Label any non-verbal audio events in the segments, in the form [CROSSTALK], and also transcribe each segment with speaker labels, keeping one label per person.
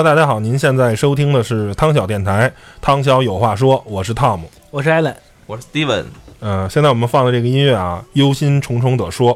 Speaker 1: Hello，大家好，您现在收听的是汤小电台，汤小有话说，我是 Tom。
Speaker 2: 我是 Allen，
Speaker 3: 我是 Steven，
Speaker 1: 呃，现在我们放的这个音乐啊，《忧心忡忡地说》，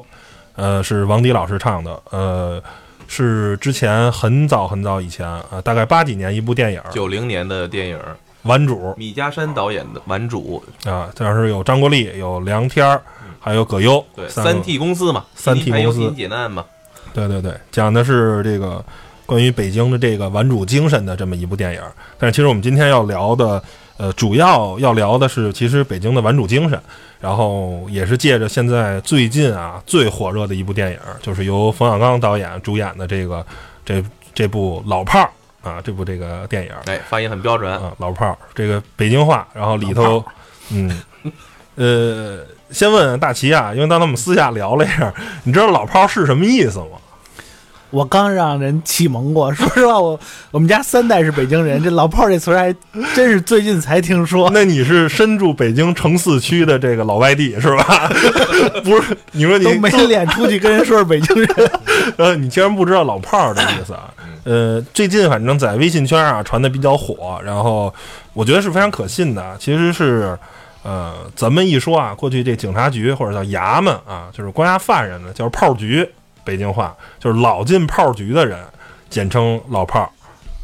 Speaker 1: 呃，是王迪老师唱的，呃，是之前很早很早以前，呃，大概八几年一部电影《
Speaker 3: 九零年的电影，
Speaker 1: 顽主
Speaker 3: 米家山导演的《顽主》，》
Speaker 1: 啊，这是有张国立，有梁天儿，还有葛优，
Speaker 3: 对，
Speaker 1: 三
Speaker 3: T 公司嘛，
Speaker 1: 三 T 公司
Speaker 3: 还有新解难嘛，
Speaker 1: 对对对，讲的是这个关于北京的这个顽主精神的这么一部电影。但是其实我们今天要聊的，呃，主要要聊的是其实北京的顽主精神，然后也是借着现在最近啊最火热的一部电影，就是由冯小刚导演主演的这个这 [LAUGHS] 这部《老炮儿》啊，这部这个电影
Speaker 3: 哎，发音很标准。
Speaker 1: 啊，老炮儿这个北京话，然后里头，嗯，呃，先问大齐啊，因为当时我们私下聊了一下，你知道“老炮儿”是什么意思吗？
Speaker 2: 我刚让人启蒙过。[LAUGHS] 说实话，我我们家三代是北京人，这“老炮儿”这词儿还真是最近才听说。
Speaker 1: 那你是身住北京城四区的这个老外地是吧？[LAUGHS] 不是，你说你
Speaker 2: 都没脸出去跟人说是北京人，[LAUGHS]
Speaker 1: 呃，你竟然不知道“老炮儿”的意思啊？呃，最近反正在微信圈啊传的比较火，然后我觉得是非常可信的。其实是，呃，咱们一说啊，过去这警察局或者叫衙门啊，就是关押犯人的叫炮局，北京话就是老进炮局的人，简称老炮儿。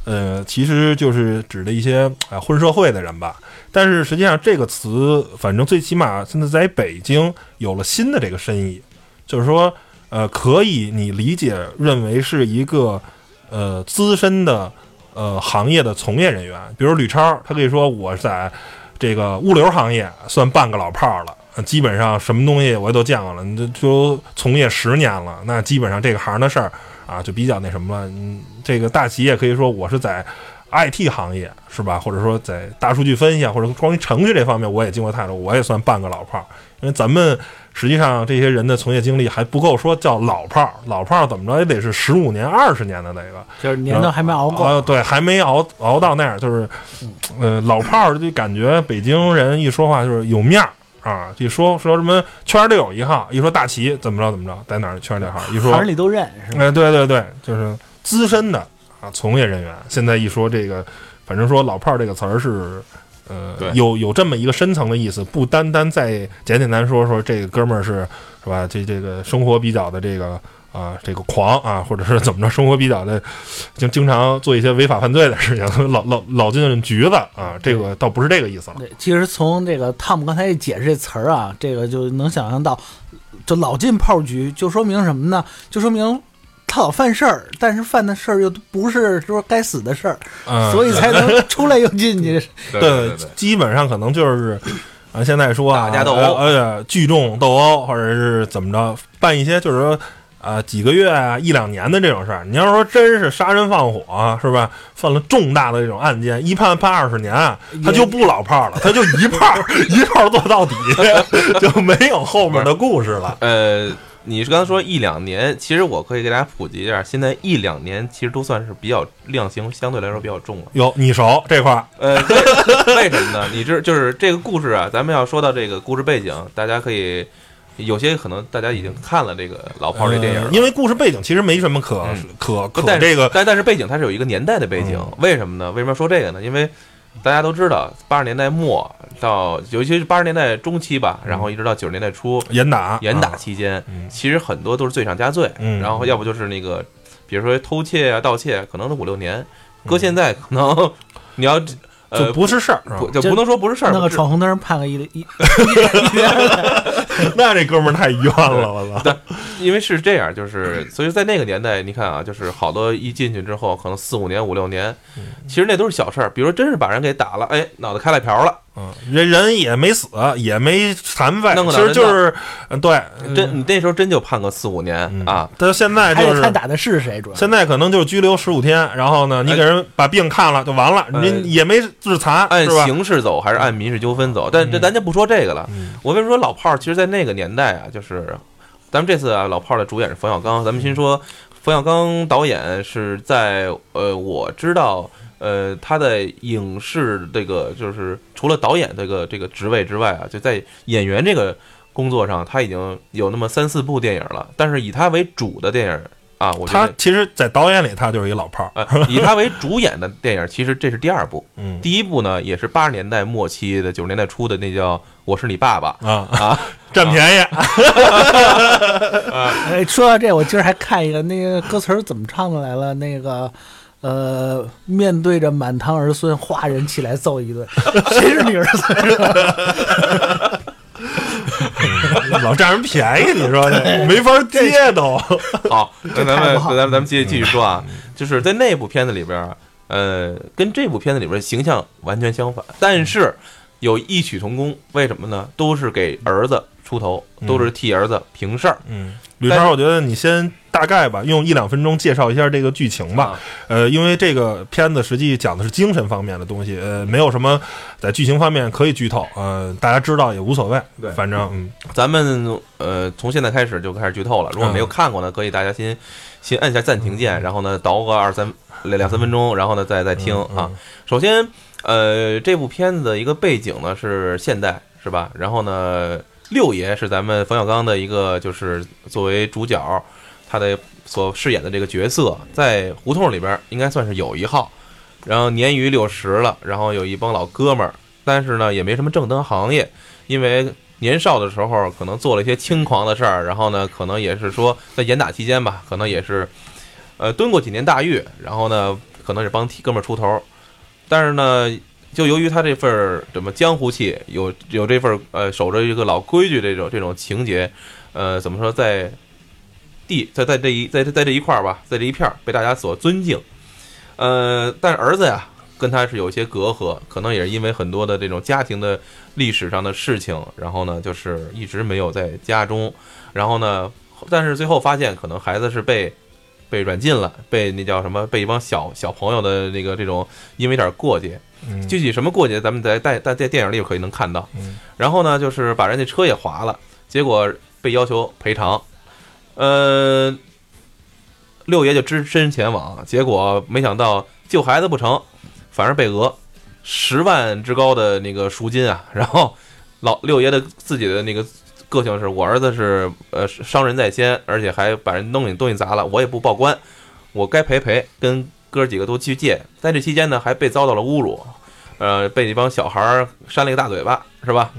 Speaker 1: 呃，其实就是指的一些啊、混社会的人吧。但是实际上这个词，反正最起码现在在北京有了新的这个深意，就是说，呃，可以你理解认为是一个呃资深的呃行业的从业人员，比如吕超，他可以说我在这个物流行业算半个老炮儿了。呃基本上什么东西我也都见过了，你这就从业十年了，那基本上这个行的事儿啊，就比较那什么了。嗯，这个大企业可以说我是在 IT 行业是吧？或者说在大数据分析啊，或者关于程序这方面，我也经过太多，我也算半个老炮儿。因为咱们实际上这些人的从业经历还不够说叫老炮儿，老炮儿怎么着也得是十五年、二十年的那个。
Speaker 2: 就是年头还没熬
Speaker 1: 啊、
Speaker 2: 过。
Speaker 1: 对，还没熬熬到那样，就是，呃，老炮儿就感觉北京人一说话就是有面儿啊，一说说什么圈儿里有一号，一说大齐怎么着怎么着，在哪儿圈儿里号，一说
Speaker 2: 行里都认是吧？
Speaker 1: 哎，对对对，就是资深的啊从业人员。现在一说这个，反正说“老炮儿”这个词儿是，呃，有有这么一个深层的意思，不单单在简简单说说这个哥们儿是是吧？这这个生活比较的这个啊、这个狂啊，或者是怎么着，生活比较的就经常做一些违法犯罪的事情，老老老进局子啊，这个倒不是这个意思了。
Speaker 2: 对，其实从这个汤姆刚才一解释这词儿啊，这个就能想象到，就老进炮局，就说明什么呢？就说明他老犯事儿，但是犯的事儿又不是说该死的事儿，
Speaker 1: 嗯，
Speaker 2: 所以才能出来又进去。[LAUGHS]
Speaker 3: 对
Speaker 1: 对
Speaker 3: 对对，
Speaker 1: 基本上可能就是啊，现在说啊，
Speaker 3: 打架斗殴
Speaker 1: 呃，呃聚众斗殴，或者是怎么着，办一些就是说啊几个月啊一两年的这种事儿。你要说真是杀人放火是吧？犯了重大的这种案件，一判判二十年，他就不老炮儿了，他就一炮儿 [LAUGHS] 一炮儿做到底，[LAUGHS] 就没有后面的故事了。
Speaker 3: 呃，你是刚才说一两年，其实我可以给大家普及一下，现在一两年其实都算是比较量刑相对来说比较重了。
Speaker 1: 有你熟这块儿，
Speaker 3: 呃，为 [LAUGHS] 为什么呢？你这就是这个故事啊，咱们要说到这个故事背景，大家可以有些可能大家已经看了这个老炮儿这电影
Speaker 1: 因为故事背景其实没什么可
Speaker 3: 嗯。
Speaker 1: 可可
Speaker 3: 但是
Speaker 1: 这个
Speaker 3: 但但是背景它是有一个年代的背景，
Speaker 1: 嗯。
Speaker 3: 为什么呢？为什么要说这个呢？因为大家都知道，八十年代末到尤其是八十年代中期吧，然后一直到九十年代初，
Speaker 1: 严打
Speaker 3: 严打
Speaker 1: 啊。
Speaker 3: 期间，
Speaker 1: 嗯。
Speaker 3: 其实很多都是罪上加罪，
Speaker 1: 嗯。
Speaker 3: 然后要不就是那个，比如说偷窃啊、盗窃，可能都五六年，搁
Speaker 1: 嗯
Speaker 3: 现在可能你要
Speaker 1: 就
Speaker 3: 呃
Speaker 1: 不是事儿，
Speaker 2: 就
Speaker 3: 不就不能说不是事儿，
Speaker 2: 那个闯红灯判个一一 [LAUGHS] 一 [LAUGHS]
Speaker 1: 那这哥们儿太冤了，我操！
Speaker 3: 因为是这样，就是所以在那个年代，你看啊，就是好多一进去之后，可能四五年、五六年，
Speaker 1: 嗯
Speaker 3: 其实那都是小事儿，比如说真是把人给打了，哎，脑袋开了瓢了，
Speaker 1: 嗯，人人也没死，也没残废，其实就是，嗯对，
Speaker 3: 真你那时候真就判个四五年
Speaker 1: 嗯
Speaker 3: 啊，
Speaker 1: 但是现在就是
Speaker 2: 看打的是谁，主要
Speaker 1: 现在可能就是拘留十五天，然后呢，你给人把病看了就完了，
Speaker 3: 呃
Speaker 1: 您也没致残，
Speaker 3: 按？刑事走还是按民事纠纷走？但这
Speaker 1: 嗯
Speaker 3: 咱就不说这个了。
Speaker 1: 嗯
Speaker 3: 我为什么说老炮儿？其实，在那个年代啊，就是咱们这次啊，老炮儿的主演是冯小刚。咱们先说冯小刚导演是在呃，我知道呃，他在影视这个就是除了导演这个这个职位之外啊，就在演员这个工作上，他已经有那么三四部电影了。但是以他为主的电影啊，我。
Speaker 1: 他其实，在导演里他就是一老炮儿，
Speaker 3: 呃，以他为主演的电影，其实这是第二部。
Speaker 1: 嗯
Speaker 3: 第一部呢，也是八十年代末期的九十年代初的，那叫《我是你爸爸》
Speaker 1: 啊，
Speaker 3: 啊。
Speaker 1: 占便宜，[LAUGHS]
Speaker 2: 哎，说到这，我今儿还看一个那个歌词儿怎么唱的来了，那个。呃，面对着满堂儿孙，哗人起来揍一顿，[LAUGHS] 谁是你儿子？[LAUGHS]
Speaker 1: 老占人便宜，你说这没法接都。
Speaker 3: 好，那咱们咱们咱们继续继续说啊，就是在那部片子里边儿，呃，跟这部片子里边形象完全相反，但是有异曲同工。为什么呢？都是给儿子出头，都是替儿子平事儿。
Speaker 1: 嗯，吕超，我觉得你先大概吧，用一两分钟介绍一下这个剧情吧。
Speaker 3: 啊
Speaker 1: 呃，因为这个片子实际讲的是精神方面的东西，呃，没有什么在剧情方面可以剧透，呃，大家知道也无所谓。
Speaker 3: 对
Speaker 1: 反正嗯
Speaker 3: 咱们呃，从现在开始就开始剧透了。如果没有看过呢，可以大家先先按下暂停键，然后呢倒个二三两两三分钟，然后呢再再听
Speaker 1: 嗯
Speaker 3: 啊。首先，呃，这部片子的一个背景呢是现代，是吧？然后呢，六爷是咱们冯小刚的一个，就是作为主角，他的所饰演的这个角色，在胡同里边应该算是有一号，然后年逾六十了，然后有一帮老哥们儿，但是呢也没什么正当行业，因为年少的时候可能做了一些轻狂的事儿，然后呢可能也是说在严打期间吧，可能也是呃蹲过几年大狱，然后呢可能是帮哥们儿出头，但是呢。就由于他这份儿什么江湖气，有有这份儿呃守着一个老规矩这种这种情节，呃，怎么说在地在在这一在在这一块儿吧，在这一片儿被大家所尊敬，呃，但是儿子呀跟他是有些隔阂，可能也是因为很多的这种家庭的历史上的事情，然后呢就是一直没有在家中，然后呢，但是最后发现可能孩子是被。被软禁了，被那叫什么？被一帮小小朋友的那个这种，因为有点过节，
Speaker 1: 嗯，
Speaker 3: 具体什么过节，咱们在在在在电影里可以能看到。
Speaker 1: 嗯
Speaker 3: 然后呢，就是把人家车也划了，结果被要求赔偿。呃，六爷就只身前往，结果没想到救孩子不成，反而被讹十万之高的那个赎金啊。然后老六爷的自己的那个个性是我儿子是呃伤人在先，而且还把人东西东西砸了，我也不报官，我该赔赔，跟哥几个都去借。在这期间呢，还被遭到了侮辱，呃，被那帮小孩儿扇了一个大嘴巴，是吧？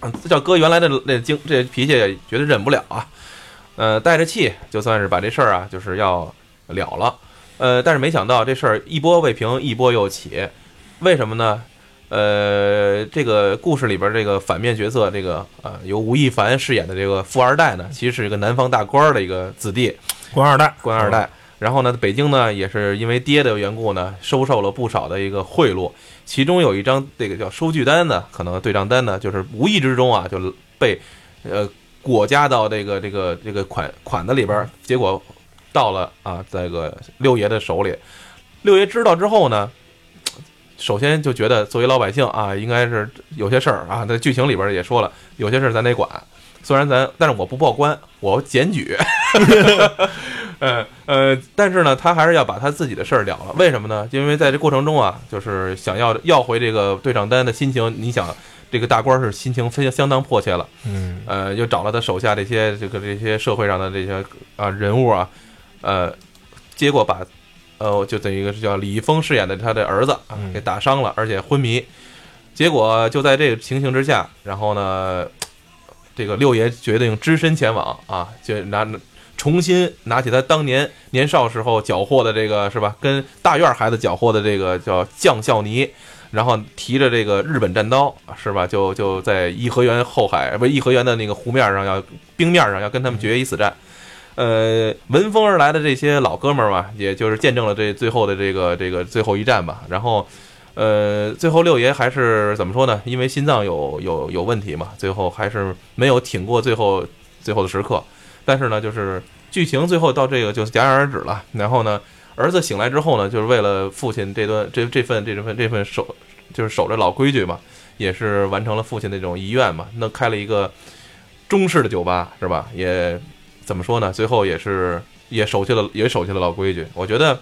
Speaker 3: 嗯，这叫哥原来的那精这脾气也绝对忍不了啊。呃，带着气，就算是把这事儿啊，就是要了了。呃，但是没想到这事儿一波未平，一波又起。为什么呢？呃，这个故事里边这个反面角色，这个呃由吴亦凡饰演的这个富二代呢，其实是一个南方大官儿的一个子弟，
Speaker 1: 官二代，
Speaker 3: 官二代。然后呢，北京呢也是因为爹的缘故呢，收受了不少的一个贿赂，其中有一张这个叫收据单呢，可能对账单呢，就是无意之中啊就被呃裹加到这个这个这个款款子里边儿，结果到了啊这个六爷的手里。六爷知道之后呢，首先就觉得作为老百姓啊，应该是有些事儿啊，在剧情里边也说了，有些事儿咱得管。虽然咱，但是我不报官，我检举。[LAUGHS] 呃呃，但是呢，他还是要把他自己的事儿了了。为什么呢？因为在这过程中啊，就是想要要回这个对账单的心情，你想，这个大官是心情非常相当迫切了。
Speaker 1: 嗯
Speaker 3: 呃，又找了他手下这些这个这些社会上的这些啊人物啊，呃，结果把呃，就等于一个是叫李易峰饰演的他的儿子给打伤了，而且昏迷。结果就在这个情形之下，然后呢，这个六爷决定只身前往啊，就拿重新拿起他当年年少时候缴获的这个是吧，跟大院孩子缴获的这个叫将校泥，然后提着这个日本战刀是吧，就就在颐和园后海不是颐和园的那个湖面上要冰面上要跟他们决一死战。呃，闻风而来的这些老哥们儿嘛，也就是见证了这最后的这个这个最后一战吧。然后，呃，最后六爷还是怎么说呢？因为心脏有有有问题嘛，最后还是没有挺过最后最后的时刻。但是呢，就是剧情最后到这个就戛然而止了。然后呢，儿子醒来之后呢，就是为了父亲这段这这份这份这份守就是守着老规矩嘛，也是完成了父亲那种遗愿嘛。那开了一个中式的酒吧是吧？也怎么说呢？最后也是也守下了也守下了老规矩。我觉得。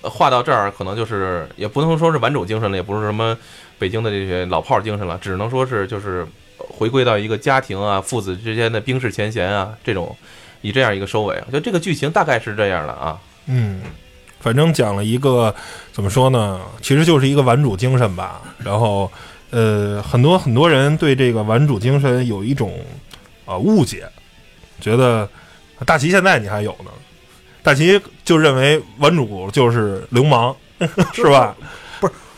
Speaker 3: 话到这儿，可能就是也不能说是顽主精神了，也不是什么北京的这些老炮精神了，只能说是就是回归到一个家庭啊、父子之间的冰释前嫌啊这种，以这样一个收尾。我觉得这个剧情大概是这样的啊。
Speaker 1: 嗯，反正讲了一个怎么说呢，其实就是一个顽主精神吧。然后，呃，很多很多人对这个顽主精神有一种啊、误解，觉得大齐现在你还有呢，大齐就认为顽主就是流氓，[LAUGHS] 是吧？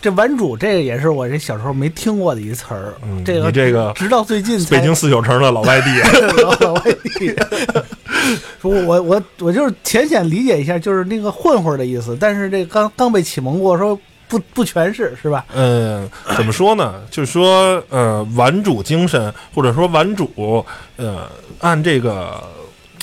Speaker 2: 这顽主这个也是我这小时候没听过的一词儿，
Speaker 1: 嗯
Speaker 2: 这个
Speaker 1: 你这个
Speaker 2: 直到最近
Speaker 1: 北京四九城的老外地，
Speaker 2: 老 [LAUGHS] 老外地。我我我我就是浅显理解一下，就是那个混混的意思，但是这刚刚被启蒙过，说不不全是是吧？
Speaker 1: 嗯，怎么说呢？就是说，呃，顽主精神，或者说顽主，呃，按这个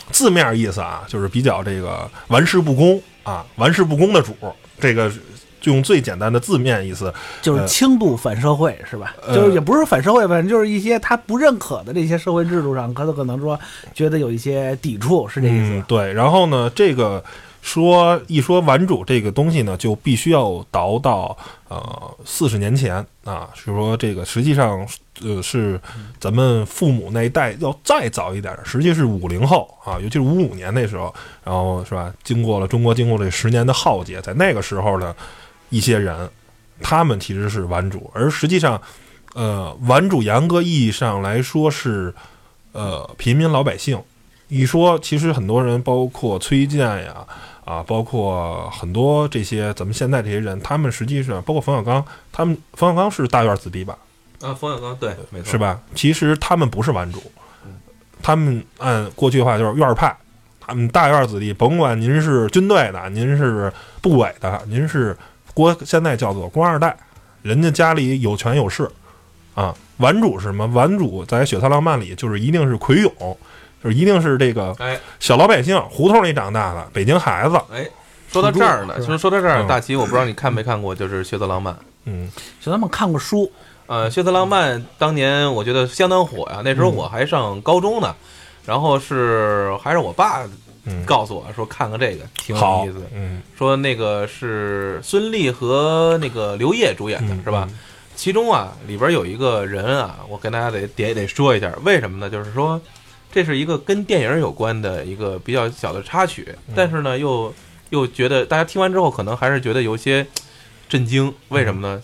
Speaker 1: 字面意思啊，就是比较这个玩世不恭啊，玩世不恭的主，这个就用最简单的字面意思，
Speaker 2: 就是轻度反社会是吧？
Speaker 1: 呃
Speaker 2: 就是也不是反社会，反正就是一些他不认可的这些社会制度上，他可能说觉得有一些抵触，是这意思吧？，
Speaker 1: 嗯对。然后呢，这个说一说顽主这个东西呢，就必须要倒到呃四十年前啊，是说这个实际上呃是咱们父母那一代要再早一点，实际是五零后啊，尤其是五五年那时候，然后是吧？经过了中国经过这十年的浩劫，在那个时候呢，一些人他们其实是顽主，而实际上。呃，顽主严格意义上来说是，呃，平民老百姓。一说，其实很多人，包括崔健呀，啊，包括很多这些咱们现在这些人，他们实际上，包括冯小刚，他们冯小刚是大院子弟吧，
Speaker 3: 啊，冯小刚对，没错，
Speaker 1: 是？吧？其实他们不是顽主，他们按过去的话就是院儿派，他们大院子弟，甭管您是军队的，您是部委的，您是国现在叫做官二代，人家家里有权有势啊。顽主是什么？顽主在《血色浪漫》里就是一定是魁勇，就是一定是这个
Speaker 3: 哎
Speaker 1: 小老百姓胡同里长大的北京孩子。
Speaker 3: 哎，说到这儿呢，其实说到这儿，
Speaker 1: 嗯
Speaker 3: 大齐，我不知道你看没看过，就是《血色浪漫》。
Speaker 1: 嗯
Speaker 2: 就他们看过书，
Speaker 3: 呃，《血色浪漫》当年我觉得相当火呀，那时候我还上高中呢，然后是还是我爸
Speaker 1: 嗯，
Speaker 3: 告诉我说看看这个挺有意思的，，
Speaker 1: 嗯，
Speaker 3: 说那个是孙俪和那个刘烨主演的
Speaker 1: 嗯
Speaker 3: 是吧？？其中啊里边有一个人啊，我跟大家得得得说一下，为什么呢？就是说这是一个跟电影有关的一个比较小的插曲，
Speaker 1: 嗯。
Speaker 3: 但是呢又又觉得大家听完之后可能还是觉得有些震惊，为什么呢？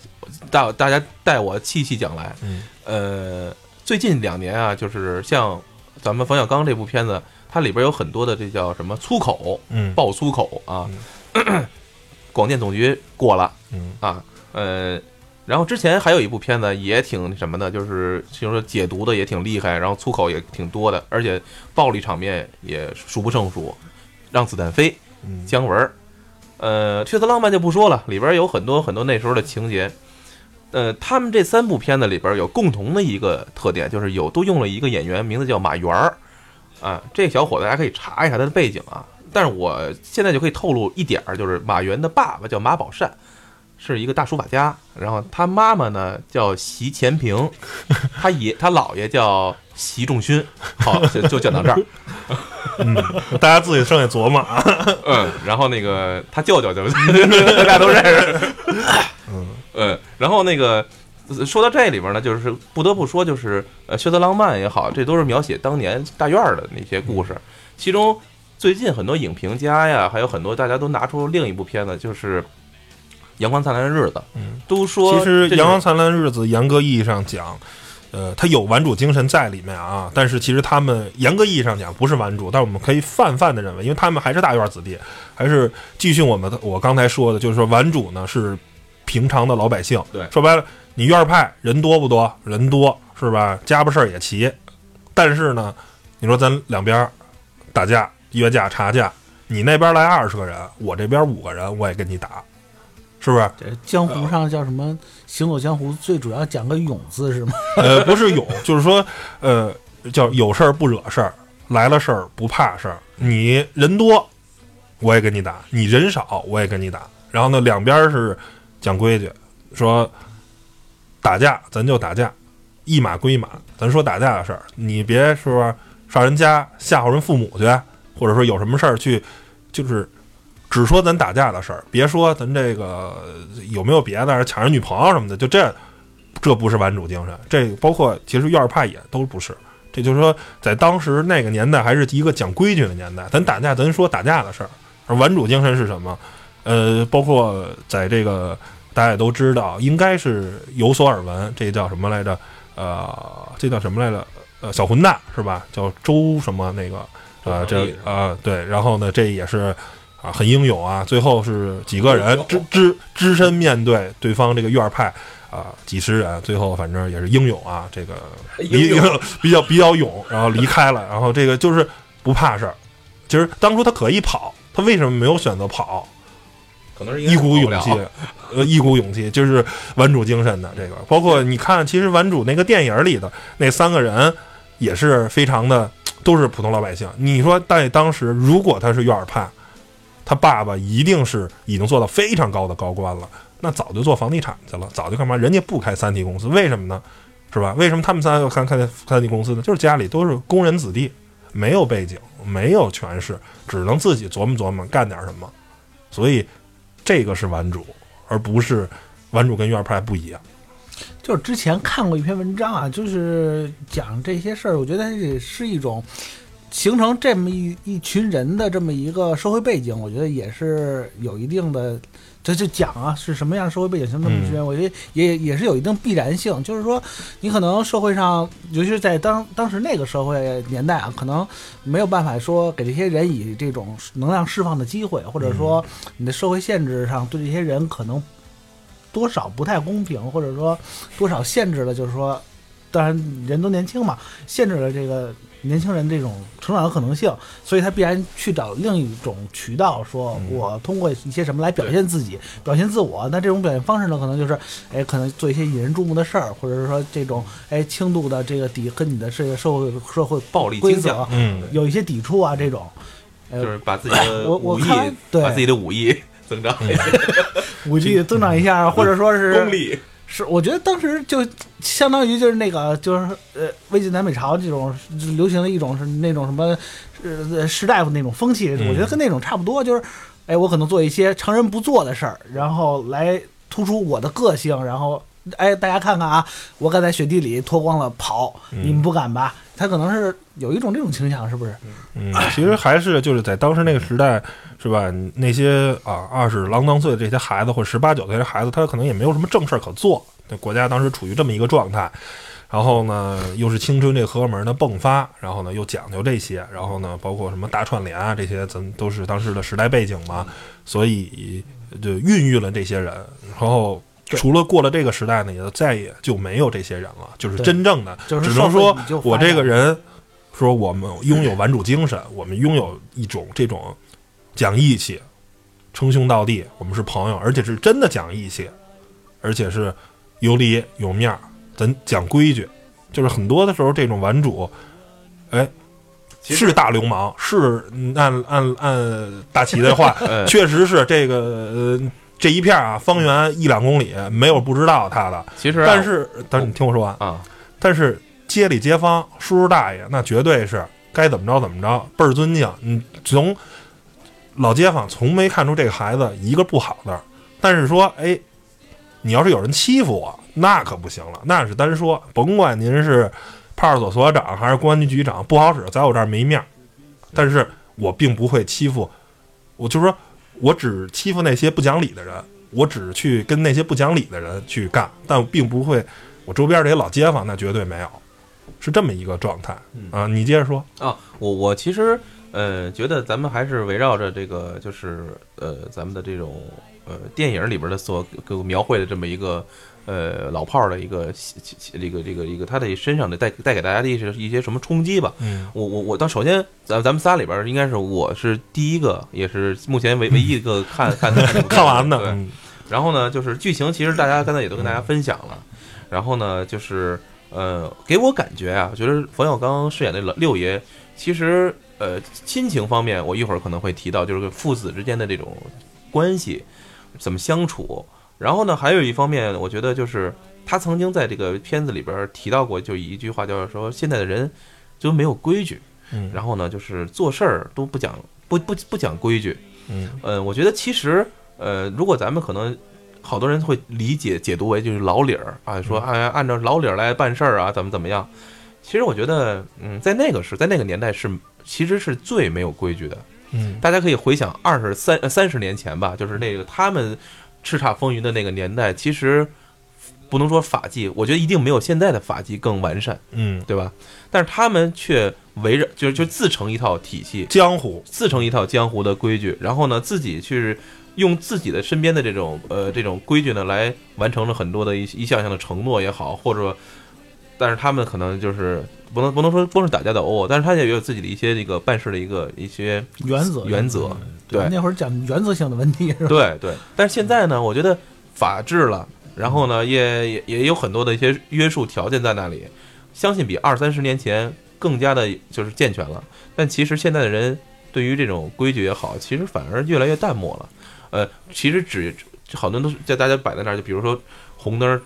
Speaker 3: 大大家带我细细讲来，
Speaker 1: 嗯。
Speaker 3: 呃，最近两年啊，就是像咱们冯小刚这部片子，它里边有很多的这叫什么粗口，
Speaker 1: 嗯。
Speaker 3: 爆粗口啊，[CLEARS THROAT] 广电总局过了
Speaker 1: 嗯。
Speaker 3: 啊，呃，然后之前还有一部片子也挺什么的，就是就是说解读的也挺厉害，然后粗口也挺多的，而且暴力场面也数不胜数，让子弹飞，
Speaker 1: 嗯
Speaker 3: 姜文儿，呃，《血色浪漫》就不说了，里边有很多很多那时候的情节。呃，他们这三部片子里边有共同的一个特点，就是有都用了一个演员，名字叫马元儿，啊，这小伙子大家可以查一下他的背景啊。但是我现在就可以透露一点儿，就是马元的爸爸叫马宝善，是一个大书法家，然后他妈妈呢叫席前平，他爷 [LAUGHS] 他姥爷叫席仲勋。好，就就讲到这儿。[LAUGHS]
Speaker 1: 嗯，大家自己剩下琢磨啊。
Speaker 3: 嗯，然后那个他舅舅就 [LAUGHS] 大家都认识。
Speaker 1: 嗯
Speaker 3: 嗯，然后那个呃说到这里边呢，就是不得不说，就是呃，《血色浪漫》也好，这都是描写当年大院儿的那些故事。其中最近很多影评家呀，还有很多大家都拿出另一部片子，就是《阳光灿烂的日子》，
Speaker 1: 嗯，
Speaker 3: 都说
Speaker 1: 其实《阳光灿烂的日子》严格意义上讲，呃，它有顽主精神在里面啊，但是其实他们严格意义上讲不是顽主，但是我们可以泛泛的认为，因为他们还是大院子弟，还是继续我们的我刚才说的，就是说顽主呢是平常的老百姓，
Speaker 3: 对
Speaker 1: 说白了，你院派人多不多？人多是吧？家巴事儿也齐，但是呢，你说咱两边儿打架、约架、查架，你那边来二十个人，我这边五个人，我也跟你打，是不是？
Speaker 2: 这江湖上叫什么？行走江湖最主要讲个勇字是吗？[LAUGHS]
Speaker 1: 呃，不是勇，就是说，呃，叫有事儿不惹事儿，来了事儿不怕事儿。你人多，我也跟你打；你人少，我也跟你打。然后呢，两边是讲规矩，说打架咱就打架，一码归一码。咱说打架的事儿，你别说上人家吓唬人父母去，或者说有什么事儿去，就是只说咱打架的事儿，别说咱这个有没有别的抢人女朋友什么的，就这。这不是顽主精神，这包括其实院儿派也都不是。这就是说，在当时那个年代，还是一个讲规矩的年代。咱打架，咱说打架的事儿，而顽主精神是什么？呃，包括在这个大家也都知道，应该是有所耳闻。这叫什么来着？呃，这叫什么来着？呃，小混蛋是吧？叫周什么那个？呃，这呃对，然后呢，这也是啊很英勇啊。最后是几个人只只只身面对对方这个院儿派。啊，几十人，最后反正也是英勇啊，这个离 [LAUGHS] 比较比较勇，然后离开了，然后这个就是不怕事儿。其实当初他可以跑，他为什么没有选择跑？
Speaker 3: 可能是
Speaker 1: 一股勇气，呃，一股勇气，就是顽主精神的这个。包括你看，其实顽主那个电影里的那三个人也是非常的，都是普通老百姓。你说在当时，如果他是院儿派，他爸爸一定是已经做到非常高的高官了，那早就做房地产去了，早就干嘛？人家不开三体公司，为什么呢？是吧？为什么他们仨要开开三体公司呢？就是家里都是工人子弟，没有背景，没有权势，只能自己琢磨琢磨干点什么。所以这个是顽主，而不是顽主跟院派不一样。
Speaker 2: 就是之前看过一篇文章啊，就是讲这些事儿，我觉得也是一种形成这么一一群人的这么一个社会背景，我觉得也是有一定的。这就讲啊，是什么样的社会背景形成这么一群人，我觉得也也是有一定必然性。就是说，你可能社会上，尤其是在当当时那个社会年代啊，可能没有办法说给这些人以这种能量释放的机会，或者说你的社会限制上对这些人可能多少不太公平，或者说多少限制了，就是说，当然人都年轻嘛，限制了这个年轻人这种成长的可能性，所以他必然去找另一种渠道，说我通过一些什么来表现自己，表现自我。那这种表现方式呢，可能就是，哎，可能做一些引人注目的事儿，或者是说这种，哎，轻度的这个抵跟你的这个社会社会
Speaker 3: 暴力
Speaker 2: 规则
Speaker 3: 倾向，
Speaker 1: 嗯，
Speaker 2: 有一些抵触啊，这种。呃
Speaker 3: 就是把自己的武艺，
Speaker 2: 对
Speaker 3: 把自己的武艺 [LAUGHS] 增长一下，[LAUGHS]
Speaker 2: 武艺增长一下，或者说是
Speaker 3: 功力。
Speaker 2: 是，我觉得当时就相当于就是那个就是呃，魏晋南北朝这种流行的一种是那种什么呃士大夫那种风气，
Speaker 1: 嗯
Speaker 2: 我觉得跟那种差不多，就是哎，我可能做一些常人不做的事儿，然后来突出我的个性，然后哎，大家看看啊，我敢在雪地里脱光了跑，你们不敢吧？他可能是有一种这种倾向，是不是？
Speaker 1: 嗯，其实还是就是在当时那个时代，是吧？那些啊二十郎当岁的这些孩子，或者十八九岁的孩子，他可能也没有什么正事儿可做。那国家当时处于这么一个状态，然后呢，又是青春这荷尔蒙的迸发，然后呢又讲究这些，然后呢，包括什么大串联啊这些，咱都是当时的时代背景嘛，所以就孕育了这些人。然后除了过了这个时代呢，也就再也就没有这些人了，就是真正的，
Speaker 2: 就是
Speaker 1: 只能说我这个人。说我们拥有玩主精神，我们拥有一种这种讲义气、称兄道弟，我们是朋友，而且是真的讲义气，而且是有理有面儿，咱讲规矩。就是很多的时候，这种玩主，哎，是大流氓，是嗯按按按大齐的话，
Speaker 3: 嗯 [LAUGHS]
Speaker 1: 确实是这个呃这一片啊，方圆一两公里没有不知道他的。
Speaker 3: 其实啊
Speaker 1: 但是，但是你听我说完，
Speaker 3: 啊，
Speaker 1: 但是街里街坊、叔叔大爷，那绝对是该怎么着怎么着，倍儿尊敬。你从老街坊从没看出这个孩子一个不好的，但是说，哎，你要是有人欺负我，那可不行了，那是单说，甭管您是派出所所长还是公安局局长，不好使，在我这儿没面儿。但是我并不会欺负，我就说我只欺负那些不讲理的人，我只去跟那些不讲理的人去干，但并不会我周边这些老街坊那绝对没有，是这么一个状态啊。你接着说，
Speaker 3: 啊，我我其实呃觉得咱们还是围绕着这个，就是呃咱们的这种呃电影里边的所给我描绘的这么一个呃老炮儿的一个这个这个一个他的身上的带带给大家的一些一些什么冲击吧。
Speaker 1: 嗯
Speaker 3: 我我我，当首先咱咱们仨里边儿应该是我是第一个，也是目前唯唯一一个看看看 [LAUGHS]
Speaker 1: 看完的，
Speaker 3: 然后呢，就是剧情，其实大家刚才也都跟大家分享了。然后呢，就是呃，给我感觉啊，我觉得冯小刚饰演的老六爷，其实呃，亲情方面，我一会儿可能会提到，就是父子之间的这种关系怎么相处。然后呢，还有一方面，我觉得就是他曾经在这个片子里边提到过，就一句话，就是说现在的人就没有规矩，
Speaker 1: 嗯
Speaker 3: 然后呢，就是做事儿都不讲不不不讲规矩。
Speaker 1: 嗯
Speaker 3: 呃，我觉得其实呃，如果咱们可能好多人会理解解读为就是老理儿啊，说哎按照老理儿来办事儿啊，怎么怎么样。其实我觉得，嗯，在那个时，在那个年代是其实是最没有规矩的。
Speaker 1: 嗯
Speaker 3: 大家可以回想二十三呃三十年前吧，就是那个他们叱咤风云的那个年代，其实不能说法纪，我觉得一定没有现在的法纪更完善，
Speaker 1: 嗯，
Speaker 3: 对吧？但是他们却围着就是就自成一套体系，
Speaker 1: 江湖，
Speaker 3: 自成一套江湖的规矩，然后呢，自己去用自己的身边的这种呃这种规矩呢，来完成了很多的一一项项的承诺也好，或者，但是他们可能就是不能不能说光是打架斗殴，但是他也有自己的一些这个办事的一个一些
Speaker 2: 原则
Speaker 3: 原则，对
Speaker 2: 那会儿讲原则性的问题是吧？
Speaker 3: 对对。但是现在呢，我觉得法治了，然后呢，也也也有很多的一些约束条件在那里，相信比二三十年前更加的就是健全了。但其实现在的人对于这种规矩也好，其实反而越来越淡漠了。呃，其实只好多都是在大家摆在那儿，就比如说红灯儿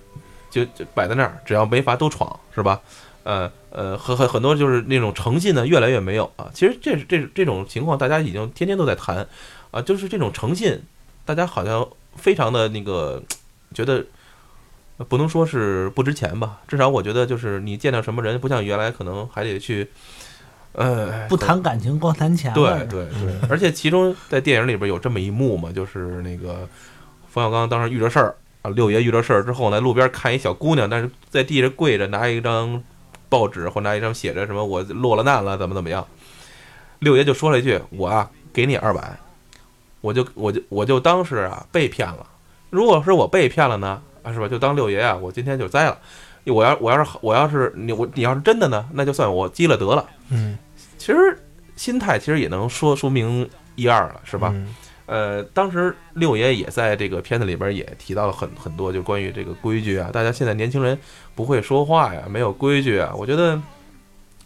Speaker 3: 就就摆在那儿，只要没罚都闯，是吧？呃呃，很很很多就是那种诚信呢越来越没有啊。其实这这这种情况，大家已经天天都在谈啊，就是这种诚信，大家好像非常的那个觉得。呃不能说是不值钱吧，至少我觉得就是你见到什么人，不像原来可能还得去，呃，
Speaker 2: 不谈感情，光谈钱
Speaker 3: 对。对对，而且其中在电影里边有这么一幕嘛，就是那个冯小刚当时遇着事儿啊，六爷遇着事儿之后呢，路边看一小姑娘，但是在地上跪着，拿一张报纸或拿一张写着什么我落了难了，怎么怎么样，六爷就说了一句：“我啊，给你二百。”我就我就我就当是啊被骗了。如果是我被骗了呢，啊是吧？就当六爷啊，我今天就栽了。我要我要是我要是你我你要是真的呢，那就算我积了德了。
Speaker 1: 嗯，
Speaker 3: 其实心态其实也能说说明一二了，是吧？
Speaker 1: 嗯
Speaker 3: 呃，当时六爷也在这个片子里边也提到了很很多，就关于这个规矩啊，大家现在年轻人不会说话呀，没有规矩啊，我觉得，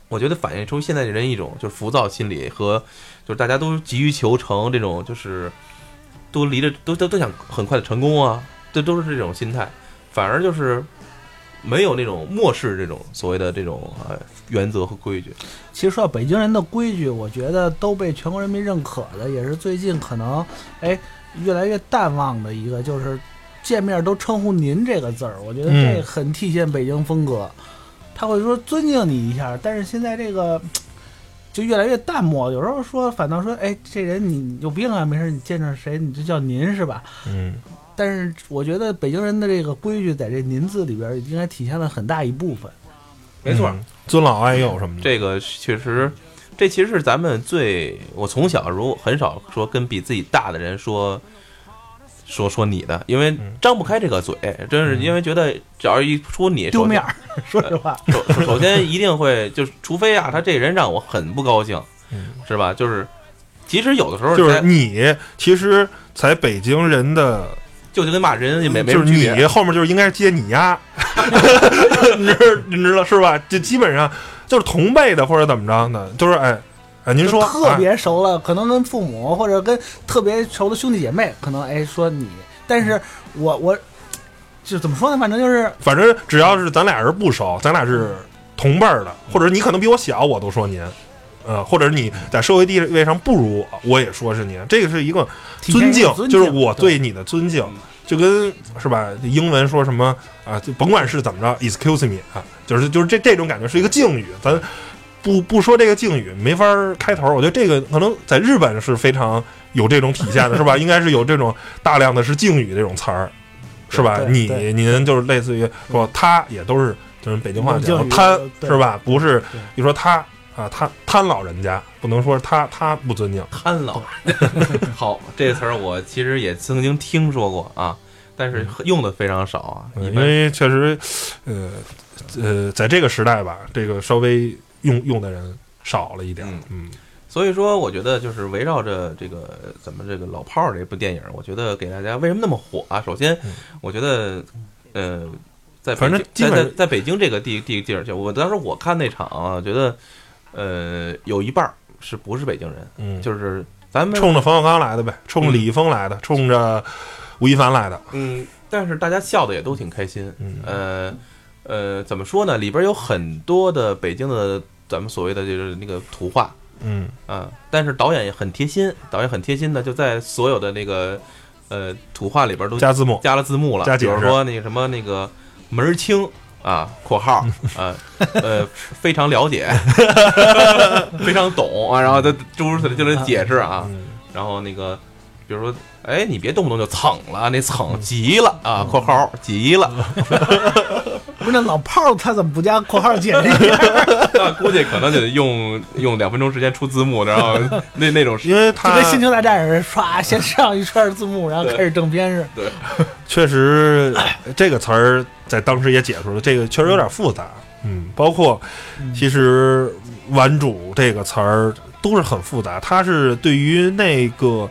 Speaker 3: 我觉得反映出现在人一种就是浮躁心理和就是大家都急于求成这种就是都离着都都都想很快的成功啊，这都是这种心态，反而就是没有那种漠视这种所谓的这种呃原则和规矩。
Speaker 2: 其实说到北京人的规矩，我觉得都被全国人民认可的，也是最近可能哎越来越淡忘的一个，就是见面都称呼“您”这个字儿。我觉得这
Speaker 1: 嗯
Speaker 2: 很体现北京风格。他会说尊敬你一下，但是现在这个就越来越淡漠。有时候说反倒说，哎，这人你有病啊，没事你见着谁你就叫您是吧？
Speaker 1: 嗯
Speaker 2: 但是我觉得北京人的这个规矩在这“您”字里边应该体现了很大一部分。
Speaker 3: 没错，
Speaker 1: 嗯尊老爱幼什么的，
Speaker 3: 这个确实，这其实是咱们最我从小如很少说跟比自己大的人说说说你的，因为张不开这个嘴，真是因为觉得只要一说你
Speaker 2: 丢面儿，说实话，
Speaker 3: 首先一定会就是，除非啊，他这人让我很不高兴，
Speaker 1: 嗯
Speaker 3: 是吧？就是其实有的时候
Speaker 1: 就是
Speaker 3: 在
Speaker 1: 你其实在北京人的，
Speaker 3: 就就跟骂人也没没区别
Speaker 1: 你后面就是应该是接你丫，[LAUGHS] 你知你知道是吧？就基本上就是同辈的或者怎么着的，就是哎哎，您说
Speaker 2: 特别熟了，可能跟父母或者跟特别熟的兄弟姐妹，可能哎说你，但是我我就怎么说呢？反正就是
Speaker 1: 反正只要是咱俩人不熟，咱俩是同辈儿的，或者你可能比我小，我都说您。呃，或者你在社会地位上不如我，我也说是您，这个是一个尊敬就是我对你的尊敬，就跟是吧？英文说什么啊？就甭管是怎么着，excuse me 啊，就是就是这这种感觉是一个敬语，咱不不说这个敬语没法儿开头，我觉得这个可能在日本是非常有这种体现的，是吧？[LAUGHS] 应该是有这种大量的是敬语这种词儿，是吧？你您就是类似于说他也都是就是北京话讲贪是吧？不是你说他啊贪贪老人家，不能说他他不尊敬，
Speaker 3: 贪老。[LAUGHS] 好，这个词儿我其实也曾经听说过啊，但是用的非常少啊。
Speaker 1: 嗯因为确实，呃呃，在这个时代吧，这个稍微用用的人少了一点儿，嗯
Speaker 3: 所以说，我觉得就是围绕着这个咱们这个老炮儿这部电影，我觉得给大家为什么那么火啊？首先
Speaker 1: 嗯，
Speaker 3: 我觉得，呃，在
Speaker 1: 反正
Speaker 3: 京在在在北京这个地地地儿，就我当时我看那场啊，觉得，呃，有一半儿是不是北京人？
Speaker 1: 嗯，
Speaker 3: 就是咱们
Speaker 1: 冲着冯小刚来的呗，冲着李易峰来的，冲着吴亦凡来的，
Speaker 3: 嗯，但是大家笑的也都挺开心。
Speaker 1: 嗯。
Speaker 3: 呃呃，怎么说呢？里边有很多的北京的咱们所谓的就是那个土话，
Speaker 1: 嗯。
Speaker 3: 啊，但是导演也很贴心，导演很贴心的就在所有的那个呃土话里边都
Speaker 1: 加字幕，
Speaker 3: 加了字幕了，
Speaker 1: 加
Speaker 3: 比如说那个什么那个门儿清啊（括号 [LAUGHS] 呃呃非常了解，[LAUGHS] 非常懂啊），然后他诸如此类就是解释啊，
Speaker 1: 嗯
Speaker 3: 然后那个比如说。哎，你别动不动就蹭了，那蹭急了啊！（括号急了 [LAUGHS]
Speaker 2: 不是那老炮儿他怎么不加括号解释一下？） [LAUGHS]
Speaker 3: 那估计可能就得用用两分钟时间出字幕，然后 [LAUGHS] 那那种
Speaker 1: 因为
Speaker 2: 就
Speaker 1: 他
Speaker 2: 跟星球大战似的，唰先上一串字幕，然后开始正片似的。[LAUGHS]
Speaker 1: 确实这个词儿在当时也解出了，这个确实有点复杂，嗯，包括其实“玩主”这个词儿都是很复杂，它是对于那个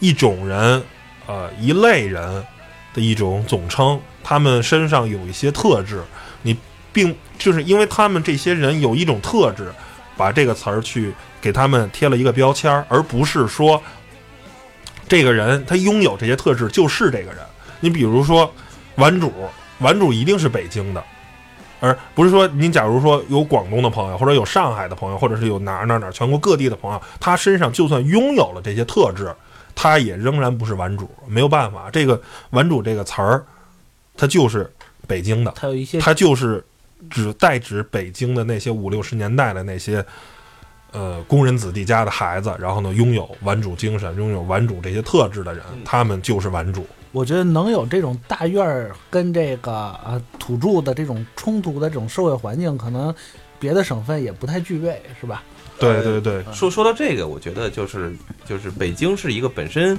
Speaker 1: 一种人，呃，一类人的一种总称，他们身上有一些特质，你并就是因为他们这些人有一种特质，把这个词儿去给他们贴了一个标签，而不是说这个人他拥有这些特质就是这个人。你比如说顽主，顽主一定是北京的。而不是说您假如说有广东的朋友，或者有上海的朋友，或者是有哪哪哪全国各地的朋友，他身上就算拥有了这些特质，他也仍然不是顽主，没有办法。这个“顽主”这个词儿，它就是北京的，
Speaker 2: 他有一些
Speaker 1: 它就是指代指北京的那些五六十年代的那些呃工人子弟家的孩子，然后呢拥有顽主精神、拥有顽主这些特质的人，他们就是顽主。
Speaker 2: 我觉得能有这种大院儿跟这个呃土著的这种冲突的这种社会环境，可能别的省份也不太具备，是吧？
Speaker 1: 对对对，
Speaker 3: 说说到这个，我觉得就是就是北京是一个本身，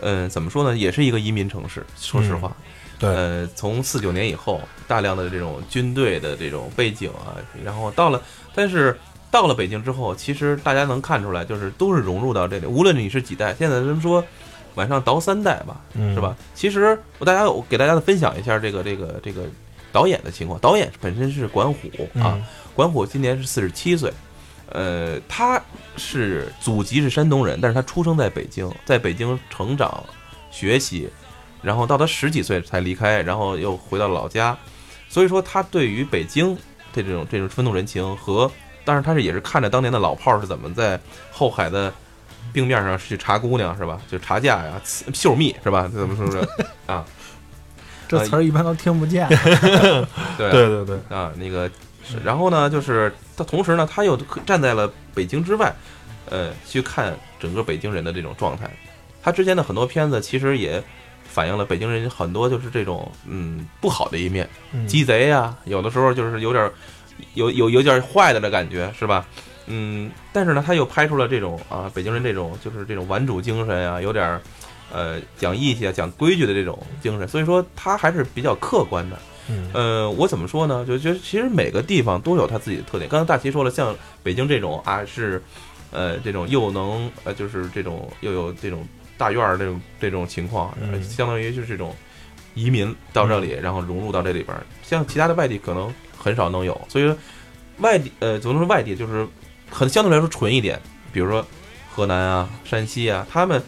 Speaker 3: 嗯、怎么说呢，也是一个移民城市。说实话，
Speaker 1: 对
Speaker 3: 呃，从四九年以后，大量的这种军队的这种背景啊，然后到了，但是到了北京之后，其实大家能看出来，就是都是融入到这里。无论你是几代，现在咱们说晚上倒三代吧，
Speaker 1: 嗯
Speaker 3: 是吧？其实我大家我给大家分享一下这个这个这个导演的情况。导演本身是管虎啊，
Speaker 1: 嗯
Speaker 3: 管虎今年是四十七岁，呃，他是祖籍是山东人，但是他出生在北京，在北京成长学习，然后到他十几岁才离开，然后又回到老家，所以说他对于北京的这种这种风土人情和，当然他是也是看着当年的老炮儿是怎么在后海的冰面上去查姑娘是吧？就查价呀、刺绣蜜是吧？怎么说是啊？[LAUGHS]
Speaker 2: 这词儿一般都听不见。[LAUGHS]
Speaker 3: 对
Speaker 1: 对对对，
Speaker 3: 啊，那个，是然后呢，就是他同时呢，他又站在了北京之外，呃，去看整个北京人的这种状态。他之前的很多片子其实也反映了北京人很多就是这种嗯不好的一面，
Speaker 1: 嗯
Speaker 3: 鸡贼呀、有的时候就是有点儿有有有点儿坏的的感觉，是吧？嗯，但是呢，他又拍出了这种啊，北京人这种就是这种顽主精神啊，有点儿呃讲义气啊、讲规矩的这种精神，所以说他还是比较客观的。
Speaker 1: 嗯
Speaker 3: 呃，我怎么说呢？就觉得其实每个地方都有它自己的特点。刚才大齐说了，像北京这种啊，是呃这种又能呃就是这种又有这种大院儿这种这种情况，相当于就是这种移民到这里，然后融入到这里边儿。像其他的外地可能很少能有，所以说外地呃怎么说外地就是很相对来说纯一点，比如说河南啊、山西啊，他们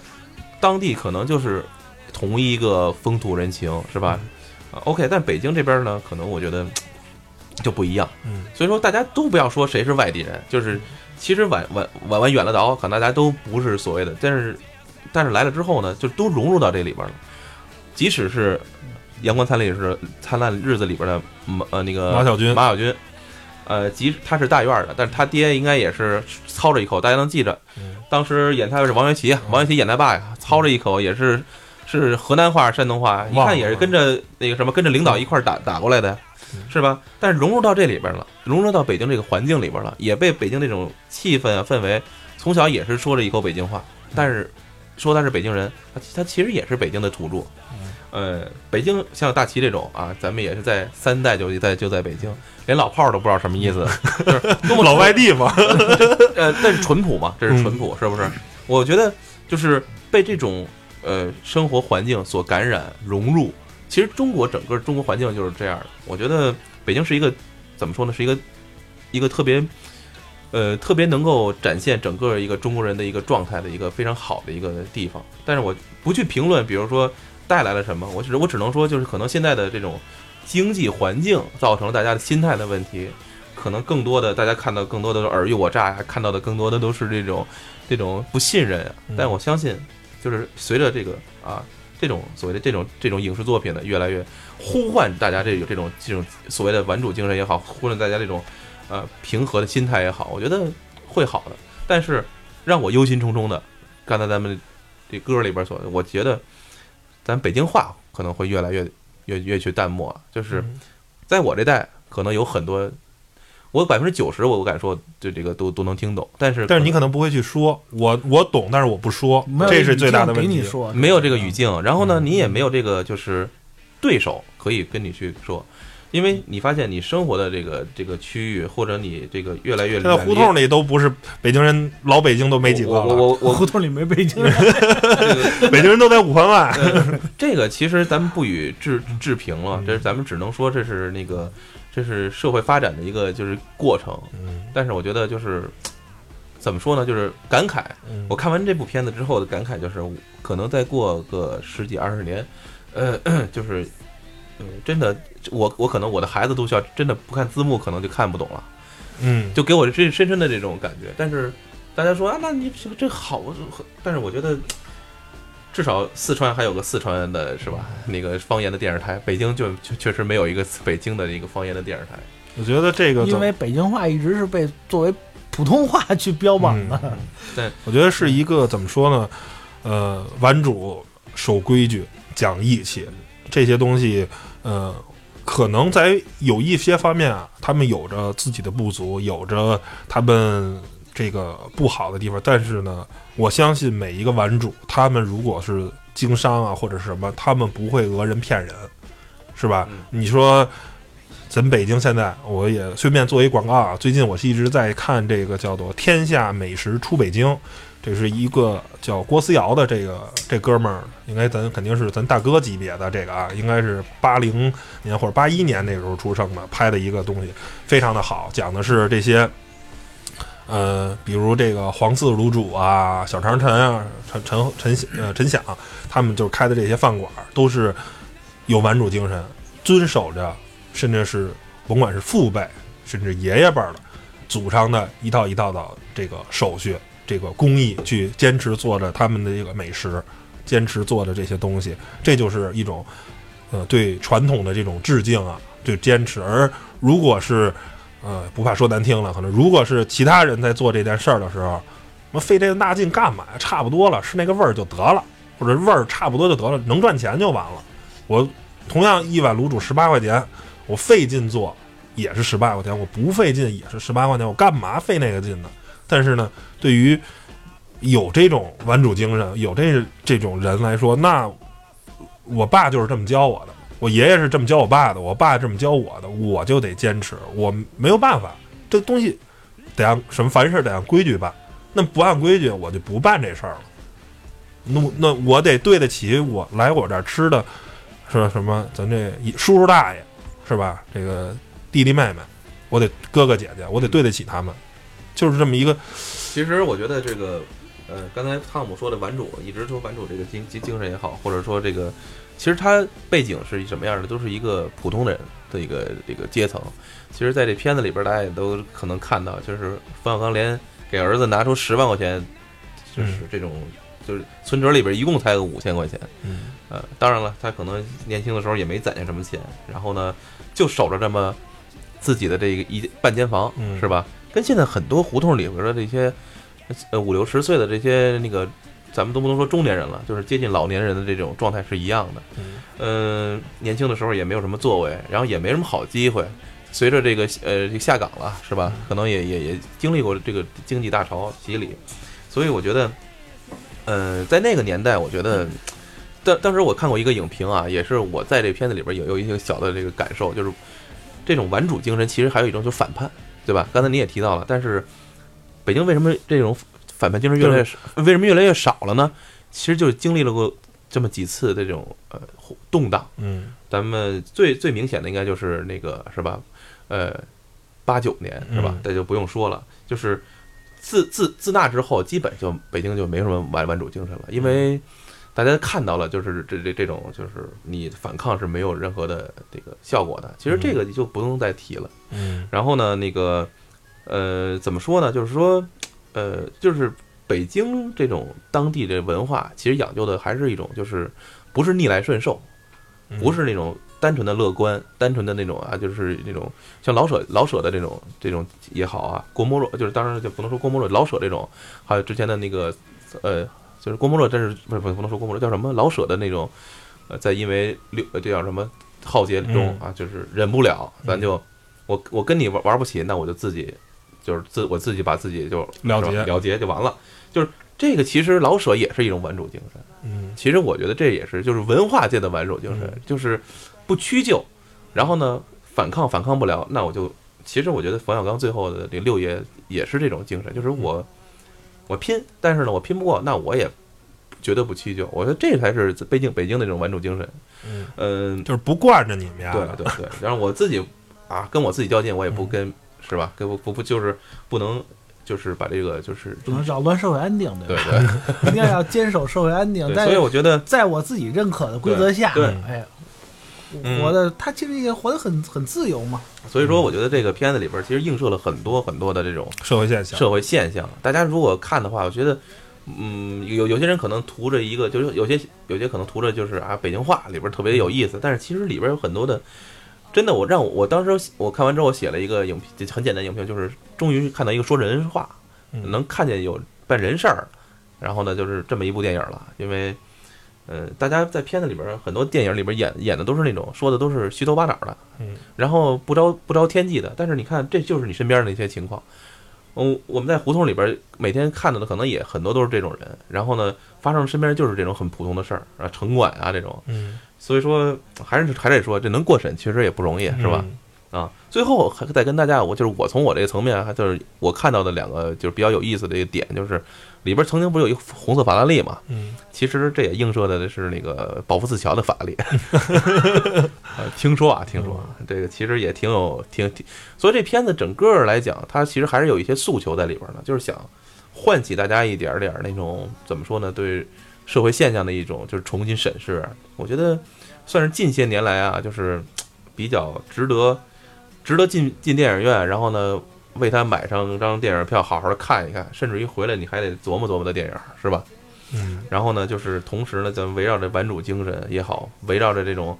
Speaker 3: 当地可能就是同一个风土人情，是吧？啊，OK，但北京这边呢，可能我觉得就不一样。
Speaker 1: 嗯
Speaker 3: 所以说大家都不要说谁是外地人，就是其实往往往往远了倒，可能大家都不是所谓的，但是但是来了之后呢，就都融入到这里边了。即使是阳光灿烂日子灿烂日子里边的马呃那个
Speaker 1: 马小军
Speaker 3: 马小军，呃，即他是大院的，但是他爹应该也是操着一口，大家能记着。
Speaker 1: 嗯
Speaker 3: 当时演他是王元奇，王元奇演他爸呀，操着一口也是是河南话、山东话，一看也是跟着那个什么跟着领导一块儿打打过来的，是吧？但是融入到这里边了，融入到北京这个环境里边了，也被北京这种气氛啊氛围，从小也是说着一口北京话，但是说他是北京人，他他其实也是北京的土著。呃，北京像大齐这种啊，咱们也是在三代就在就在北京，连老炮儿都不知道什么意思，[LAUGHS] 就是多么 [LAUGHS]
Speaker 1: 老外地嘛，[LAUGHS]
Speaker 3: 呃，但是淳朴嘛，这是淳朴，是不是？我觉得就是被这种呃生活环境所感染融入。其实中国整个中国环境就是这样的。我觉得北京是一个怎么说呢？是一个一个特别呃特别能够展现整个一个中国人的一个状态的一个非常好的一个地方。但是我不去评论，比如说带来了什么，我只我只能说，就是可能现在的这种经济环境造成了大家的心态的问题。可能更多的大家看到更多的是尔虞我诈呀，看到的更多的都是这种这种不信任啊。但我相信，就是随着这个啊这种所谓的这种这种影视作品呢越来越呼唤大家这有这种这种所谓的玩主精神也好，呼唤大家这种呃平和的心态也好，我觉得会好的。但是让我忧心忡忡的，刚才咱们这歌里边所，我觉得咱北京话可能会越来越越越去淡漠，就是在我这代可能有很多。我百分之九十，我我敢说，对这个都都能听懂，但是
Speaker 1: 但是你可能不会去说，我我懂，但是我不说这是最大的问题
Speaker 2: 给你。说
Speaker 3: 没有这个语境，然后呢，
Speaker 1: 嗯
Speaker 3: 你也没有这个就是对手可以跟你去说，因为你发现你生活的这个这个区域，或者你这个越来越
Speaker 1: 现在胡同里都不是北京人，老北京都没几个了，
Speaker 3: 我我
Speaker 2: 胡同里没北京人，[LAUGHS]
Speaker 1: 北京人都在五环外。
Speaker 3: 呃这个其实咱们不予置置评了，
Speaker 1: 嗯
Speaker 3: 这是咱们只能说这是那个这是社会发展的一个就是过程，
Speaker 1: 嗯
Speaker 3: 但是我觉得就是怎么说呢，就是感慨。
Speaker 1: 嗯
Speaker 3: 我看完这部片子之后的感慨就是，可能再过个十几二十年，呃，就是，嗯，真的，我我可能我的孩子都需要真的不看字幕，可能就看不懂了，
Speaker 1: 嗯，
Speaker 3: 就给我这深深的这种感觉。但是大家说啊，那你这这好，但是我觉得。至少四川还有个四川的是吧？那个方言的电视台，北京就确确实没有一个北京的一个方言的电视台。
Speaker 1: 我觉得这个
Speaker 2: 因为北京话一直是被作为普通话去标榜的。[LAUGHS]
Speaker 1: 对我觉得是一个怎么说呢？呃，玩主守规矩、讲义气这些东西，呃，可能在有一些方面啊，他们有着自己的不足，有着他们这个不好的地方。但是呢，我相信每一个玩主，他们如果是经商啊或者是什么，他们不会讹人骗人，是吧？
Speaker 3: 嗯
Speaker 1: 你说。咱北京现在，我也顺便做一广告啊。最近我是一直在看这个叫做《天下美食出北京》，这是一个叫郭思瑶的这个这哥们儿，应该咱肯定是咱大哥级别的这个啊，应该是八零年或者八一年那时候出生的，拍的一个东西非常的好，讲的是这些，呃，比如这个黄四卤煮啊、小长陈啊、陈陈陈呃陈响，他们就是开的这些饭馆都是有玩主精神，遵守着。甚至是甭管是父辈，甚至爷爷辈的祖上的一套一套的这个手续、这个工艺，去坚持做着他们的这个美食，坚持做着这些东西，这就是一种呃对传统的这种致敬啊，对坚持。而如果是呃不怕说难听了，可能如果是其他人在做这件事儿的时候，我费这个大劲干嘛？差不多了，是那个味儿就得了，或者味儿差不多就得了，能赚钱就完了。我同样一碗卤煮十八块钱。我费劲做也是十八块钱，我不费劲也是十八块钱，我干嘛费那个劲呢？但是呢，对于有这种玩主精神、有这这种人来说，那我爸就是这么教我的，我爷爷是这么教我爸的，我爸这么教我的，我就得坚持，我没有办法，这东西得按什么凡事得按规矩办，那不按规矩我就不办这事儿了。那那我得对得起我来我这儿吃的是什么？咱这叔叔大爷。是吧？这个弟弟妹妹，我得哥哥姐姐，我得对得起他们，就是这么一个。
Speaker 3: 其实我觉得这个，呃，刚才汤姆说的玩主，一直说玩主这个精精精神也好，或者说这个，其实他背景是什么样的，都是一个普通人的一个这个阶层。其实，在这片子里边，大家也都可能看到，就是冯小刚连给儿子拿出十万块钱，就是这种，就是存折里边一共才个五千块钱。
Speaker 1: 嗯，
Speaker 3: 呃，当然了，他可能年轻的时候也没攒下什么钱，然后呢，就守着这么自己的这个一半间房，
Speaker 1: 嗯
Speaker 3: 是吧？跟现在很多胡同里边的这些呃五六十岁的这些那个，咱们都不能说中年人了，就是接近老年人的这种状态是一样的。
Speaker 1: 嗯
Speaker 3: 嗯、年轻的时候也没有什么作为，然后也没什么好机会。随着这个呃这下岗了，是吧？可能也也也经历过这个经济大潮洗礼，所以我觉得，呃，在那个年代，我觉得，当当时我看过一个影评啊，也是我在这片子里边也有一些小的这个感受，就是这种顽主精神，其实还有一种就是反叛，对吧？刚才你也提到了，但是北京为什么这种反叛精神越来越少？为什么越来越少了呢？其实就是经历了过这么几次这种呃动荡。
Speaker 1: 嗯
Speaker 3: 咱们最最明显的应该就是那个是吧？呃，八九年是吧
Speaker 1: 嗯？
Speaker 3: 这就不用说了，就是自自自那之后，基本就北京就没什么顽顽主精神了，因为大家看到了，就是这这这种就是你反抗是没有任何的这个效果的。其实这个就不用再提了。
Speaker 1: 嗯
Speaker 3: 然后呢，那个呃，怎么说呢？就是说，呃，就是北京这种当地的文化，其实讲究的还是一种，就是不是逆来顺受，
Speaker 1: 嗯。
Speaker 3: 不是那种单纯的乐观，单纯的那种啊，就是那种像老舍老舍的这种这种也好啊，郭沫若就是当然就不能说郭沫若，老舍这种，还有之前的那个呃，就是郭沫若，真是不是不不能说郭沫若叫什么老舍的那种，呃，在因为六呃这叫什么浩劫中啊，就是忍不了，咱就我我跟你玩玩不起，那我就自己就是自我自己把自己就
Speaker 1: 了结
Speaker 3: 了结就完了，就是这个其实老舍也是一种顽主精神。
Speaker 1: 嗯。
Speaker 3: 其实我觉得这也是就是文化界的顽主精神，
Speaker 1: 嗯。
Speaker 3: 就是不屈就，然后呢反抗反抗不了，那我就其实我觉得冯小刚最后的这六爷也是这种精神，就是我我拼，但是呢我拼不过，那我也绝对不屈就，我觉得这才是北京北京的这种顽主精神。
Speaker 1: 嗯，
Speaker 3: 嗯，
Speaker 1: 就是不惯着你们呀，
Speaker 3: 对对对，然后我自己啊跟我自己较劲，我也不跟是吧？给不不不就是不能就是把这个就是
Speaker 2: 不能扰乱社会安定，
Speaker 3: 对
Speaker 2: 吧？
Speaker 3: 对
Speaker 2: 一定 [LAUGHS] 要坚守社会安定，
Speaker 3: 所以我觉得
Speaker 2: 在我自己认可的规则下，
Speaker 3: 对
Speaker 1: 对
Speaker 2: 哎，
Speaker 3: 嗯
Speaker 2: 活的他其实也活得很很自由嘛。
Speaker 3: 所以说我觉得这个片子里边其实映射了很多很多的这种。
Speaker 1: 社会现象，
Speaker 3: 社会现象。大家如果看的话，我觉得，嗯，有有些人可能图着一个，就是有些有些可能图着就是啊，北京话里边特别有意思，但是其实里边有很多的，真的，我让我我当时我看完之后，我写了一个影评，很简单影评，就是终于看到一个说人话，
Speaker 1: 嗯
Speaker 3: 能看见有办人事儿，然后呢，就是这么一部电影了，因为。呃，大家在片子里边很多电影里边演演的都是那种说的都是虚头巴脑的，
Speaker 1: 嗯，
Speaker 3: 然后不着不着天际的。但是你看，这就是你身边的那些情况。嗯，我们在胡同里边每天看到的可能也很多都是这种人，然后呢，发生身边就是这种很普通的事儿啊，城管啊这种。
Speaker 1: 嗯，
Speaker 3: 所以说，还是还得说，这能过审确实也不容易，是吧？
Speaker 1: 嗯？
Speaker 3: 啊，最后还再跟大家，我就是我从我这个层面，还就是我看到的两个就是比较有意思的一个点，就是里边曾经不是有一个红色法拉利嘛？
Speaker 1: 嗯
Speaker 3: 其实这也映射的是那个保福寺桥的法拉利。呃，[LAUGHS] [LAUGHS] 听说啊，听说啊这个其实也挺有挺挺，所以这片子整个来讲，它其实还是有一些诉求在里边的，就是想唤起大家一点儿点儿那种怎么说呢，对社会现象的一种就是重新审视。我觉得算是近些年来啊，就是比较值得值得进进电影院，然后呢为他买上张电影票，好好的看一看，甚至于回来你还得琢磨琢磨的电影，是吧？
Speaker 1: 嗯
Speaker 3: 然后呢，就是同时呢，咱们围绕着顽主精神也好，围绕着这种，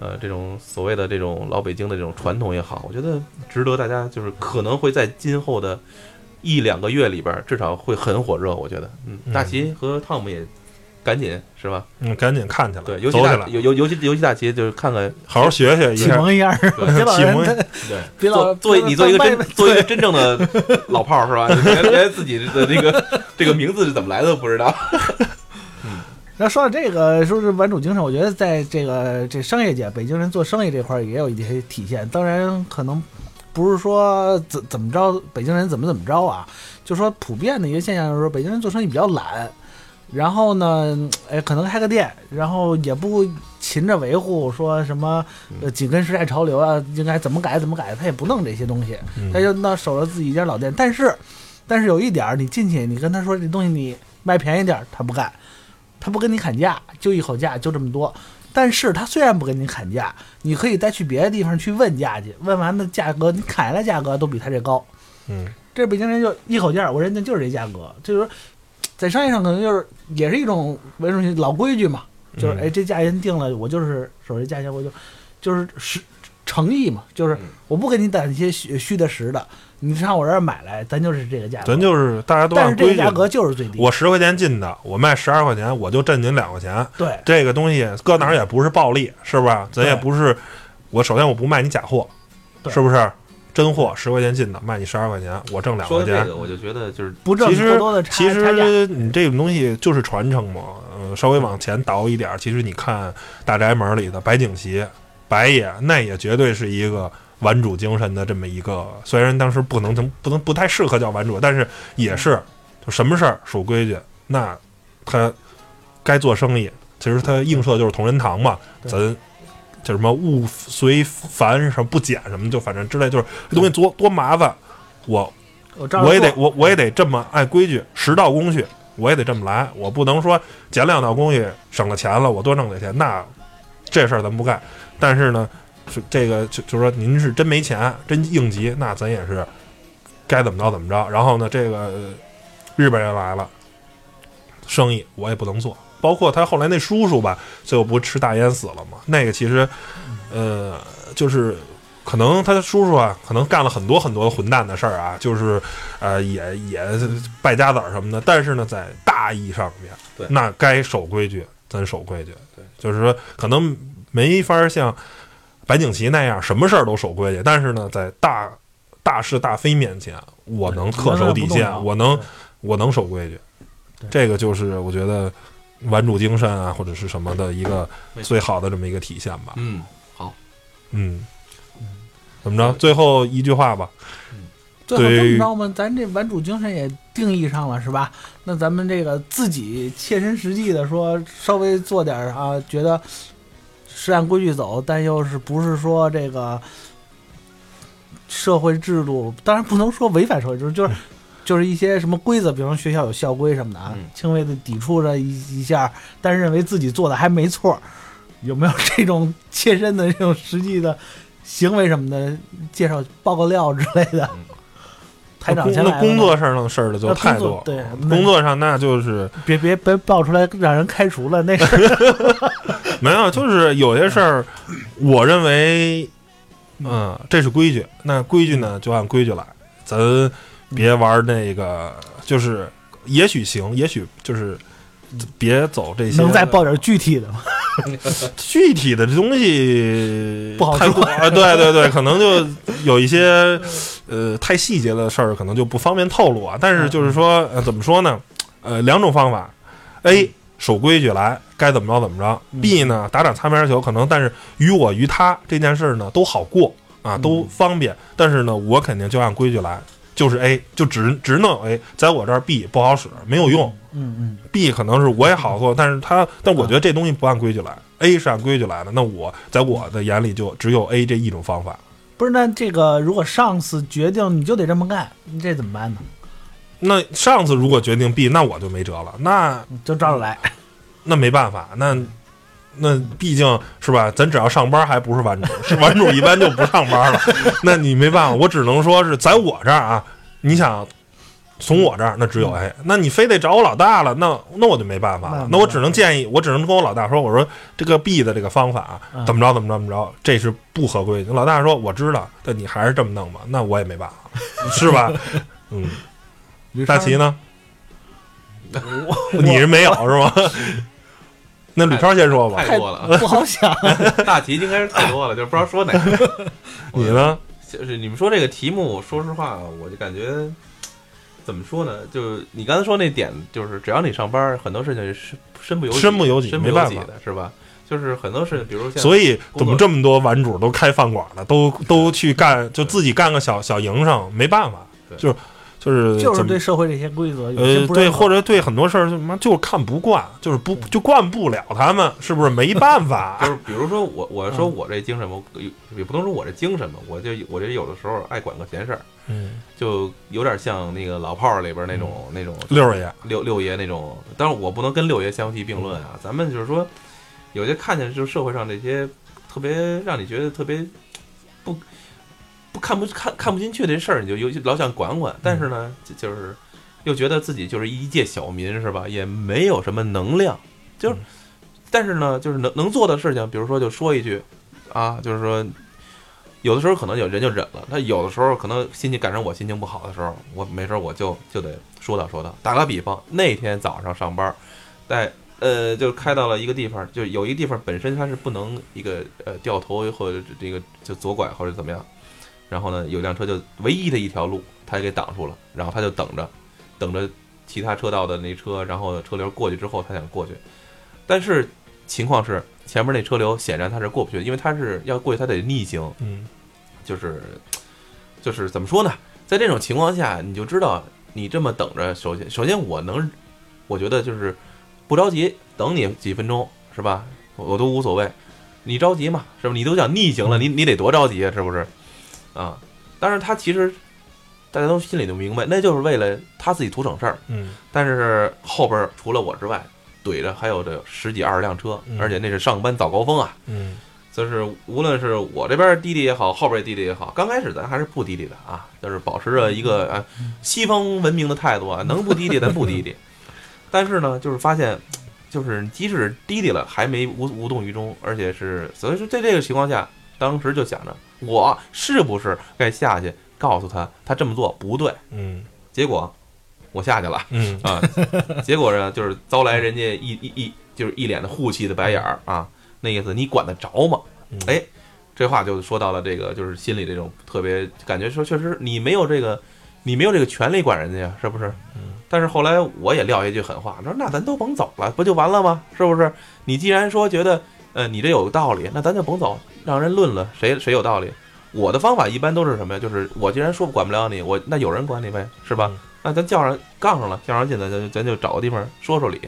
Speaker 3: 呃，这种所谓的这种老北京的这种传统也好，我觉得值得大家就是可能会在今后的一两个月里边儿，至少会很火热。我觉得，嗯，
Speaker 1: 嗯
Speaker 3: 大齐和汤姆也赶紧是吧？
Speaker 1: 嗯，赶紧看去了，
Speaker 3: 对，尤其大尤尤尤其尤其大齐就是看看，
Speaker 1: 好好学学一下，
Speaker 2: 启蒙一下，别 [LAUGHS] 老 [LAUGHS]
Speaker 1: 启蒙
Speaker 2: 人
Speaker 3: 对，[LAUGHS]
Speaker 2: 别老
Speaker 3: 做作为你做一个真做一个真正的老炮儿是吧？连连自己的这个这个名字是怎么来的都不知道。
Speaker 2: 嗯，那说到这个，说是玩主精神，我觉得在这个这商业界，北京人做生意这块儿也有一些体现。当然，可能不是说怎怎么着，北京人怎么怎么着啊，就说普遍的一个现象就是说，北京人做生意比较懒。然后呢，[TSK] 哎，可能开个店，然后也不勤着维护，说什么呃紧跟时代潮流啊，应该怎么改怎么改，他也不弄这些东西。
Speaker 1: 嗯
Speaker 2: 他就那守着自己一家老店。但是，但是有一点儿，你进去，你跟他说这东西你卖便宜点儿，他不干，他不跟你砍价，就一口价，就这么多。但是他虽然不跟你砍价，你可以再去别的地方去问价去，问完的价格，你砍下来价格都比他这高。
Speaker 1: 嗯
Speaker 2: 这北京人就一口价，我认定就是这价格，就是说，在商业上可能就是也是一种为什么老规矩嘛，就是
Speaker 1: 嗯
Speaker 2: 哎这价钱定了，我就是守这价钱，我就就是实诚意嘛，就是
Speaker 3: 嗯
Speaker 2: 我不给你打那些虚虚的实的，你上我这儿买来，咱就是这个价格，
Speaker 1: 咱就是大家都
Speaker 2: 但
Speaker 1: 按规矩
Speaker 2: 是这个价。格就是最低。
Speaker 1: 我十块钱进的，我卖十二块钱，我就挣您两块钱。
Speaker 2: 对
Speaker 1: 这个东西搁哪儿也不是暴利，是不是？咱也
Speaker 2: 对
Speaker 1: 不是，我首先我不卖你假货，
Speaker 2: 对
Speaker 1: 是不是？真货十块钱进的，卖你十二块钱，我挣两块钱
Speaker 3: 说的这。个，我就觉得就是
Speaker 2: 不挣
Speaker 1: 其实
Speaker 2: 过多的差
Speaker 1: 其。实你这种东西就是传承嘛，呃，稍微往前倒一点儿，其实你看《大宅门》里的白景琦、白爷，那也绝对是一个玩主精神的这么一个，虽然当时不能成不能不太适合叫玩主，但是也是就什么事儿守规矩，那他该做生意，其实他映射就是同仁堂嘛，咱。叫什么物随凡什么不减什么，就反正之类，就是这东西多多麻烦，我
Speaker 2: 我
Speaker 1: 也得我我也得这么按规矩，十道工序我也得这么来，我不能说减两道工序省了钱了，我多挣点钱，那这事儿咱不干。但是呢，是这个就就说您是真没钱，真应急，那咱也是该怎么着怎么着。然后呢，这个呃日本人来了，生意我也不能做。包括他后来那叔叔吧，最后不吃大烟死了嘛？那个其实，呃，就是可能他的叔叔啊，可能干了很多很多混蛋的事儿啊，就是呃，也也败家子儿什么的。但是呢，在大义上面，
Speaker 3: 对
Speaker 1: 那该守规矩，咱守规矩。
Speaker 3: 对，
Speaker 1: 就是说可能没法像白景琦那样什么事儿都守规矩，但是呢，在大大是大非面前，我能恪守底线，我能我能守规矩
Speaker 2: 对。
Speaker 1: 这个就是我觉得玩主精神啊，或者是什么的一个最好的这么一个体现吧。
Speaker 3: 嗯，好，
Speaker 1: 嗯，怎么着？最后一句话吧。
Speaker 2: 最后这么着嘛，咱这玩主精神也定义上了，是吧？那咱们这个自己切身实际的说，稍微做点啊，觉得是按规矩走，但又是不是说这个社会制度，当然不能说违反社会制度，就是。就是一些什么规则，比方学校有校规什么的啊，
Speaker 3: 嗯。
Speaker 2: 轻微的抵触了一一下，但是认为自己做的还没错，有没有这种切身的这种实际的行为什么的介绍爆个料之类的？
Speaker 3: 嗯。
Speaker 2: 台长
Speaker 1: 那
Speaker 2: 先来了
Speaker 1: 工那工作上的事儿的就太多，
Speaker 2: 工作对
Speaker 1: 工作上那就是
Speaker 2: 别别别爆出来让人开除了，那是 [LAUGHS]
Speaker 1: 没有，就是有些事儿，我认为，嗯，这是规矩，那规矩呢就按规矩来，咱别玩那个，就是也许行，也许就是别走这些
Speaker 2: 能再报点具体的吗？[LAUGHS]
Speaker 1: 具体的这东西 [LAUGHS]
Speaker 2: 不好说
Speaker 1: 啊，对对对，可能就有一些呃太细节的事儿，可能就不方便透露啊。但是就是说，呃，怎么说呢？呃，两种方法：A 守规矩来，该怎么着怎么着；B 呢打打擦边球，可能但是于我于他这件事儿呢都好过啊，都方便。但是呢，我肯定就按规矩来，就是 A 就只只能 A，在我这儿 B 不好使，没有用。
Speaker 2: 嗯嗯
Speaker 1: ，B 可能是我也好做，但是他，但我觉得这东西不按规矩来，A 是按规矩来的，那我在我的眼里就只有 A 这一种方法。
Speaker 2: 不是，那这个如果上司决定你就得这么干，你这怎么办呢？
Speaker 1: 那上司如果决定 B，那我就没辙了，那
Speaker 2: 就照着来。
Speaker 1: 那没办法，那那毕竟是吧？咱只要上班还不是玩主，是玩主一般就不上班了，[LAUGHS] 那你没办法，我只能说是在我这儿啊，你想。从我这儿那只有 A，那你非得找我老大了，那那我就没办法了，那我只能建议，我只能跟我老大说，我说这个 B 的这个方法
Speaker 2: 嗯
Speaker 1: 怎么着怎么着怎么着，这是不合规矩。老大说我知道，但你还是这么弄吧，那我也没办法，是吧？嗯，大齐呢？你是没有是吗？[LAUGHS] 那吕超先说吧，
Speaker 3: 太多了啊，
Speaker 2: 不好想。[LAUGHS]
Speaker 3: 大题应该是太多了，就不知道说哪个。[LAUGHS]
Speaker 1: 你呢？
Speaker 3: 就是你们说这个题目，说实话，我就感觉怎么说呢？就你刚才说那点，就是只要你上班，很多事情是身不由己，
Speaker 1: 身不由己
Speaker 3: 身不
Speaker 1: 没办法
Speaker 3: 由己的，是吧？就是很多事情，比如像
Speaker 1: 所以怎么这么多玩主都开饭馆了，都都去干，就自己干个小小营生，没办法，
Speaker 3: 对
Speaker 1: 就是就是
Speaker 2: 就是对社会这些规则有些
Speaker 1: 呃对，或者对很多事儿，他妈就是看不惯，就是不就惯不了他们，是不是？没办法 [LAUGHS]
Speaker 3: 就，是比如说我，我说
Speaker 2: 嗯
Speaker 3: 我这精神，我也不能说我这精神吧，我就我这有的时候爱管个闲事儿，
Speaker 1: 嗯，
Speaker 3: 就有点像那个老炮儿里边那种那种
Speaker 1: 六爷，
Speaker 3: 六六爷那种，但是我不能跟六爷相提并论啊。咱们就是说，有些看见就是社会上这些特别让你觉得特别不不看不看看不进去这事儿，你就有老想管管。但是呢，就就是又觉得自己就是一介小民是吧？也没有什么能量，就是
Speaker 1: 嗯
Speaker 3: 但是呢，就是能能做的事情，比如说就说一句啊，就是说有的时候可能有人就忍了，他有的时候可能心情赶上我心情不好的时候，我没事儿我就就得说道说道。打个比方，那天早上上班，在呃就开到了一个地方，就有一个地方本身它是不能一个呃掉头或者这个就左拐或者怎么样，然后呢有辆车就唯一的一条路，他给挡住了，然后他就等着等着其他车道的那车，然后车流过去之后他想过去，但是情况是前面那车流显然他是过不去的，因为他是要过去他得逆行。
Speaker 1: 嗯
Speaker 3: 就是就是怎么说呢？在这种情况下，你就知道你这么等着，首先首先我能，我觉得就是不着急，等你几分钟是吧？我我都无所谓。你着急嘛，是吧？你都想逆行了，你你得多着急啊，是不是？啊，但是他其实大家都心里都明白，那就是为了他自己图省事儿。
Speaker 1: 嗯
Speaker 3: 但是后边儿除了我之外，怼着还有这十几二十辆车，
Speaker 1: 嗯
Speaker 3: 而且那是上班早高峰啊。
Speaker 1: 嗯
Speaker 3: 就是无论是我这边滴滴也好，后边滴滴也好，刚开始咱还是不滴滴的啊，就是保持着一个啊西方文明的态度啊，[LAUGHS] 能不滴滴咱不滴滴。但是呢，就是发现，就是即使滴滴了，还没无无动于衷，而且是所以说在这个情况下，当时就想着我是不是该下去告诉他，他这么做不对。
Speaker 1: 嗯
Speaker 3: 结果我下去了。
Speaker 1: 嗯
Speaker 3: 啊，[LAUGHS] 结果呢，就是遭来人家一一一就是一脸的护气的白眼儿啊，那意思你管得着吗
Speaker 1: 嗯？
Speaker 3: 哎，这话就说到了这个，就是心里这种特别感觉说，确实你没有这个，你没有这个权利管人家呀，是不是？
Speaker 1: 嗯
Speaker 3: 但是后来我也撂一句狠话，说那咱都甭走了，不就完了吗？是不是？你既然说觉得，呃，你这有道理，那咱就甭走，让人论了谁谁有道理。我的方法一般都是什么呀？就是我既然说管不了你，我那有人管你呗，是吧？
Speaker 1: 嗯
Speaker 3: 那咱叫上杠上了，较上劲了，咱咱就找个地方说说理。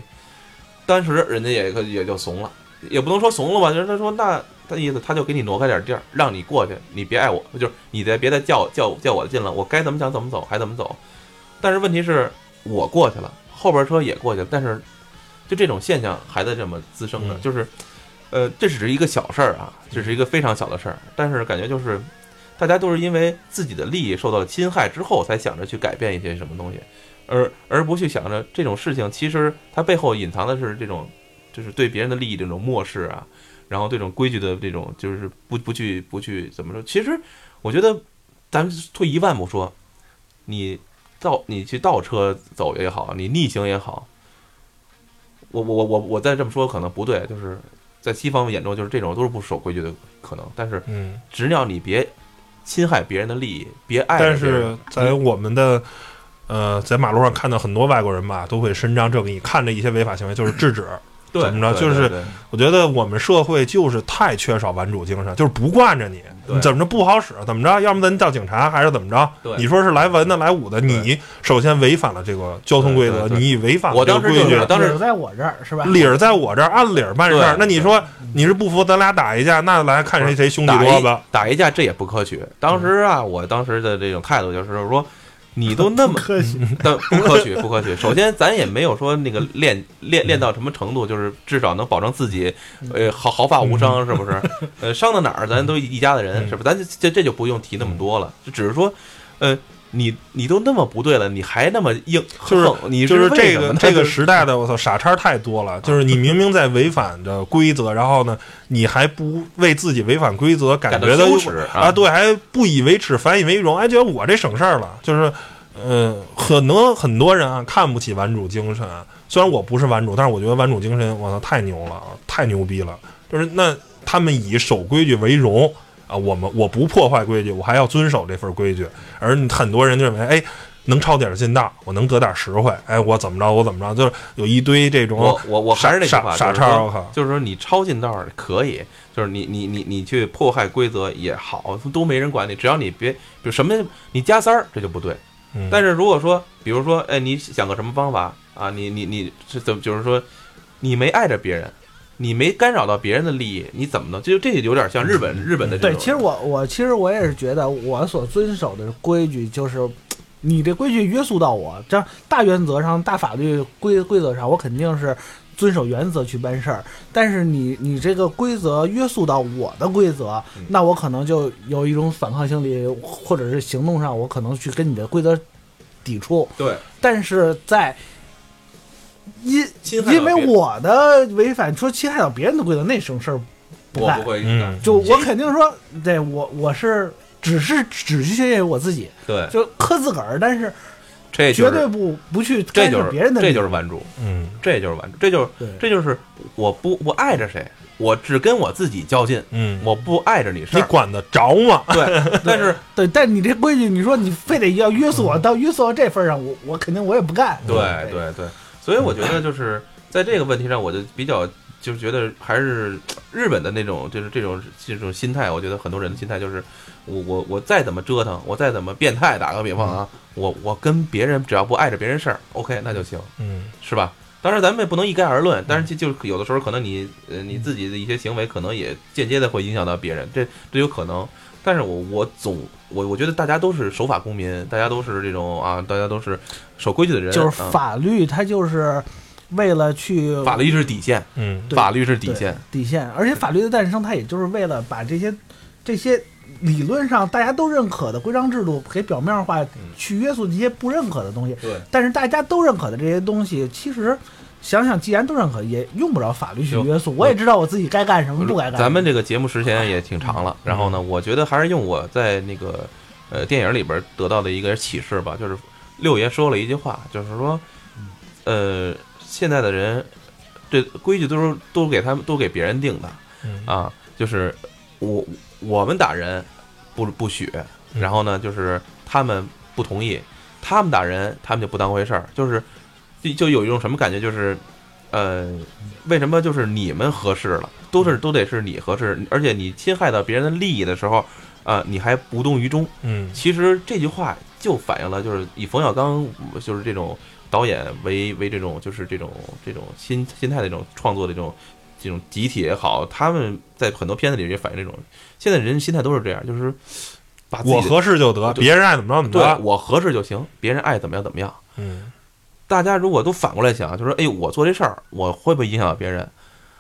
Speaker 3: 当时人家也可也就怂了，也不能说怂了吧，就是他说那他意思他就给你挪开点地儿，让你过去，你别碍我，就是你再别再叫叫叫我的劲了，我该怎么想怎么走还怎么走。但是问题是我过去了，后边车也过去了，但是就这种现象还在这么滋生呢，
Speaker 1: 嗯
Speaker 3: 就是呃，这只是一个小事儿啊，这是一个非常小的事儿，但是感觉就是大家都是因为自己的利益受到了侵害之后，才想着去改变一些什么东西，而而不去想着这种事情其实它背后隐藏的是这种，就是对别人的利益这种漠视啊，然后这种规矩的这种就是不不去不去怎么说？其实我觉得，咱们退一万步说，你倒你去倒车走也好，你逆行也好，我我我我我再这么说可能不对，就是在西方眼中就是这种都是不守规矩的可能，但是
Speaker 1: 嗯，
Speaker 3: 只要你别侵害别人的利益，别碍着
Speaker 1: 但是在我们的呃，在马路上看到很多外国人吧，都会伸张这个，你看着一些违法行为就是制止。
Speaker 3: 对
Speaker 1: 怎么着就是我觉得我们社会就是太缺少顽主精神，就是不惯着你，你怎么着不好使，怎么着，要么咱叫警察，还是怎么着？你说是来文的来武的，你首先违反了这个交通规则，你违反了
Speaker 3: 我当时就是
Speaker 1: 这个规矩。
Speaker 3: 当时
Speaker 2: 理儿在我这儿是吧？
Speaker 1: 理儿在我这儿，按理儿办事儿。那你说你是不服，咱俩打一架，那来看谁谁兄弟
Speaker 3: 打一
Speaker 1: 多吧？
Speaker 3: 打一架这也不可取。当时啊，我当时的这种态度就是说，你都那么
Speaker 2: 客气，[LAUGHS]
Speaker 3: 但不可取，不可取。首先，咱也没有说那个练练练到什么程度，就是至少能保证自己，呃，毫毫发无伤，是不是？呃，伤到哪儿，咱都一家的人，
Speaker 1: 嗯
Speaker 3: 是不是？咱就这这就不用提那么多了，就只是说，呃，你你都那么不对了，你还那么硬，
Speaker 1: 就是
Speaker 3: 横你
Speaker 1: 就是这个这个时代的我操傻叉太多了，就是你明明在违反着规则，然后呢，你还不为自己违反规则感觉到
Speaker 3: 羞耻
Speaker 1: 啊，对，还不以为耻，反以为荣，哎，觉得我这省事儿了，就是。呃，可能很多人啊看不起玩主精神，虽然我不是玩主，但是我觉得玩主精神，我操，太牛了，太牛逼了。就是那他们以守规矩为荣啊，我们我不破坏规矩，我还要遵守这份规矩。而很多人就认为，哎，能抄点近道，我能得点实惠，哎，我怎么着，我怎么着，就是有一堆这种
Speaker 3: 我我我还是那句话，
Speaker 1: 傻叉，
Speaker 3: 就是说你抄近道儿可以，就是你你你你去破坏规则也好，都没人管你，只要你别，比如什么你加塞儿，这就不对。
Speaker 1: 嗯
Speaker 3: 但是如果说，比如说，哎，你想个什么方法啊？你你你是怎么？就是说，你没碍着别人，你没干扰到别人的利益，你怎么能？就这有点像日本日本的这
Speaker 2: 对，其实我我其实我也是觉得我所遵守的规矩就是。你的规矩约束到我，这样大原则上、大法律规规则上，我肯定是遵守原则去办事儿。但是你你这个规则约束到我的规则，
Speaker 3: 嗯
Speaker 2: 那我可能就有一种反抗心理，或者是行动上，我可能去跟你的规则抵触。
Speaker 3: 对
Speaker 2: 但是在因因为我的违反说侵害到别人的规则，那种事儿不干
Speaker 3: 我不。会
Speaker 1: 嗯
Speaker 3: 干，
Speaker 2: 就我肯定说，对我我是只是只局限于我自己，
Speaker 3: 对，
Speaker 2: 就磕自个儿，但是
Speaker 3: 这
Speaker 2: 绝对不不去
Speaker 3: 这就是
Speaker 2: 干涉别人的利
Speaker 3: 这。就是玩主，
Speaker 1: 嗯
Speaker 3: 这就是玩主，这就是这就是我不我爱着谁，我只跟我自己较劲，
Speaker 1: 嗯，
Speaker 3: 我不碍着你事儿。
Speaker 1: 你管得着吗？
Speaker 3: 对，[LAUGHS] 但是
Speaker 2: 对，但你这规矩，你说你非得要约束我，到约束到这份儿上，我我肯定我也不干。
Speaker 3: 对对对，所以我觉得就是在这个问题上，我就比较就是觉得还是日本的那种就是这种这种心态，我觉得很多人的心态就是我我我再怎么折腾，我再怎么变态，打个比方啊，我我跟别人只要不碍着别人事儿，OK 那就行，
Speaker 1: 嗯
Speaker 3: 是吧？当然咱们也不能一概而论，但是就就有的时候可能你呃你自己的一些行为可能也间接的会影响到别人，这这有可能。但是我我总我我觉得大家都是守法公民，大家都是这种啊，大家都是守规矩的人，
Speaker 2: 就是
Speaker 3: 啊
Speaker 2: 法律，它就是为了去
Speaker 3: 法律是底线，
Speaker 1: 嗯
Speaker 3: 法律是底线。
Speaker 2: 底线，而且法律的诞生，它也就是为了把这些这些理论上大家都认可的规章制度给表面化，去约束这些不认可的东西。
Speaker 3: 对，
Speaker 2: 但是大家都认可的这些东西，其实想想，既然都认可，也用不着法律去约束。我也知道我自己该干什么，不该干什么。
Speaker 3: 咱们这个节目时间也挺长了，然后呢，我觉得还是用我在那个呃电影里边得到的一个启示吧，就是六爷说了一句话，就是说，呃，现在的人这规矩都是都给他们都给别人定的
Speaker 1: 嗯
Speaker 3: 啊，就是我我们打人不不许，
Speaker 1: 嗯
Speaker 3: 然后呢，就是他们不同意，他们打人他们就不当回事儿，就是就就有一种什么感觉，就是呃，为什么就是你们合适了，都是都得是你合适，而且你侵害到别人的利益的时候，啊、你还无动于衷。
Speaker 1: 嗯
Speaker 3: 其实这句话就反映了，就是以冯小刚就是这种导演为为这种就是这种这种心心态的这种创作的这种这种集体也好，他们在很多片子里也反映这种现在人心态都是这样，就是把自己
Speaker 1: 我合适就得，别人爱怎么着怎么
Speaker 3: 对
Speaker 1: 着。
Speaker 3: 我合适就行，别人爱怎么样怎么样。
Speaker 1: 嗯
Speaker 3: 大家如果都反过来想，就说，哎，我做这事儿，我会不会影响到别人？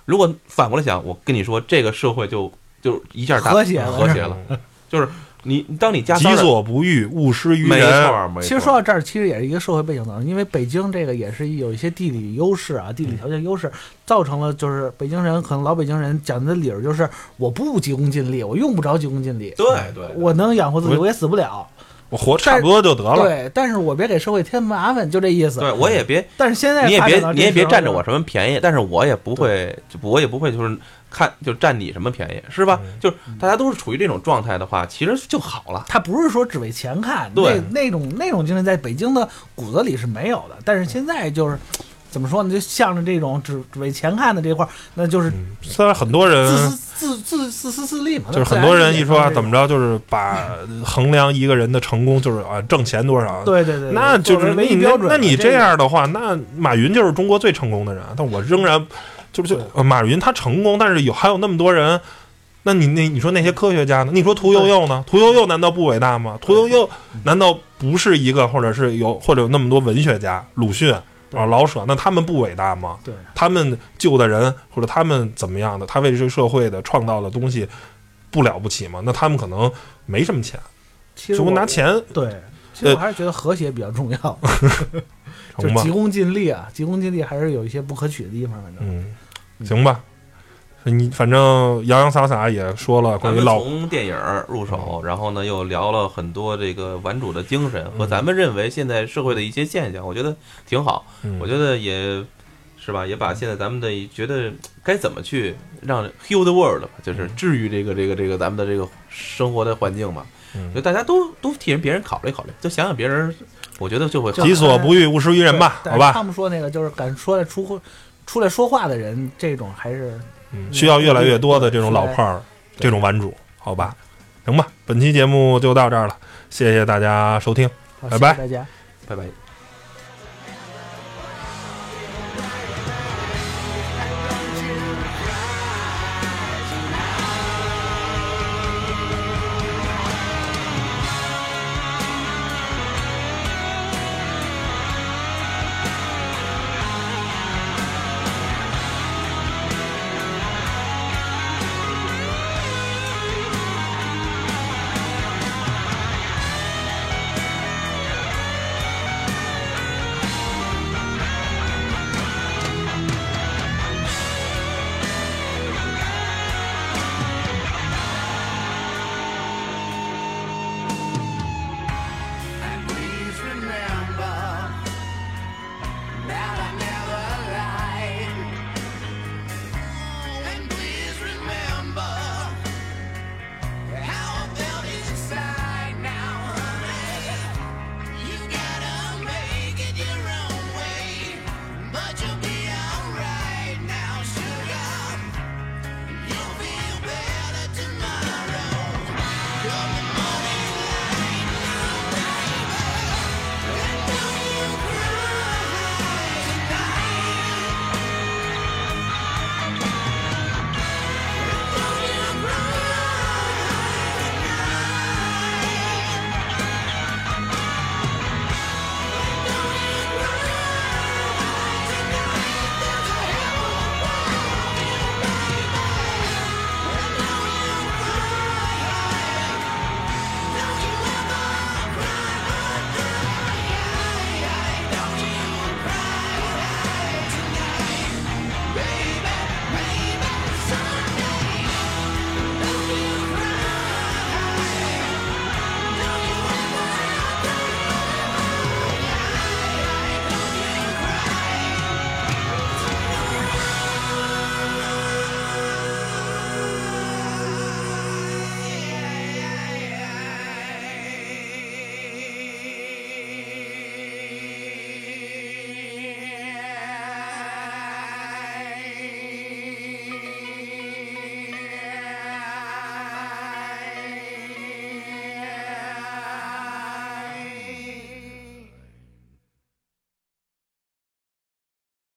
Speaker 3: 如果反过来想，我跟你说，这个社会就就一下大
Speaker 2: 和谐了
Speaker 3: 和谐了。[LAUGHS] 就是你，当你家，
Speaker 1: 己所不欲，勿施于人
Speaker 3: 没
Speaker 1: 人。
Speaker 3: 错，没错。
Speaker 2: 其实说到这儿，其实也是一个社会背景的，因为北京这个也是有一些地理优势啊，地理条件优势，造成了就是北京人可能老北京人讲的理儿就是我不急功近利，我用不着急功近利，
Speaker 3: 对对，
Speaker 2: 我能养活自己，
Speaker 1: 我
Speaker 2: 我也死不了。
Speaker 1: 我活差不多就得了。
Speaker 2: 对，但是我别给社会添麻烦，就这意思。
Speaker 3: 对我也别，
Speaker 2: 但是现在
Speaker 3: 你也别你也别占着我什么便宜，但是我也不会，就我也不会就是看就占你什么便宜，是吧？
Speaker 1: 嗯
Speaker 3: 就是大家都是处于这种状态的话，其实就好了。
Speaker 2: 他不是说只为钱看，
Speaker 3: 对
Speaker 2: 那那种那种精神在北京的骨子里是没有的。但是现在就是怎么说呢？就向着这种只只为钱看的这块儿，那就是
Speaker 1: 嗯，虽然很多人
Speaker 2: 自
Speaker 1: 人
Speaker 2: 私自自自私自利嘛。
Speaker 1: 就是很多人一说啊怎么着，就是把衡量一个人的成功就是啊挣钱多少。
Speaker 2: 对对对，
Speaker 1: 那就是
Speaker 2: 唯一
Speaker 1: 你
Speaker 2: 标准了。
Speaker 1: 那你这
Speaker 2: 这个
Speaker 1: 样的话，那马云就是中国最成功的人，但我仍然就是就呃马云他成功，但是有还有那么多人。那你那你说那些科学家呢？你说屠呦呦呢？屠呦呦难道不伟大吗？屠呦呦难道不是一个，或者是有或者有那么多文学家，鲁迅
Speaker 2: 对
Speaker 1: 啊、老舍，那他们不伟大吗？
Speaker 2: 对
Speaker 1: 他们救的人或者他们怎么样的，他为这个社会的创造的东西不了不起吗？那他们可能没什么钱，就
Speaker 2: 其实我
Speaker 1: 拿钱
Speaker 2: 对。其实我还是觉得和谐比较重要，[LAUGHS] 就急？功近利啊，急功近利还是有一些不可取的地方。反正
Speaker 1: 嗯，行吧。你反正洋洋洒洒也说了关于老
Speaker 3: 从电影入手，然后呢又聊了很多这个玩主的精神和
Speaker 1: 嗯
Speaker 3: 咱们认为现在社会的一些现象，我觉得挺好。
Speaker 1: 嗯
Speaker 3: 我觉得也是吧，也把现在咱们的觉得该怎么去让 heal the world，吧就是治愈这个这个这个咱们的这个生活的环境嘛。
Speaker 1: 嗯
Speaker 3: 就大家都都替人别人考虑考虑，就想想别人，我觉得就会
Speaker 1: 己所不欲，勿施于人吧，好吧他？
Speaker 2: 们说那个就是敢说来出出来说话的人，这种还是
Speaker 1: 嗯，需要越来越多的这种老炮儿，这种玩主，好吧？行吧，本期节目就到这儿了，谢谢大家收听。拜拜
Speaker 2: 谢谢大家。
Speaker 3: 拜拜。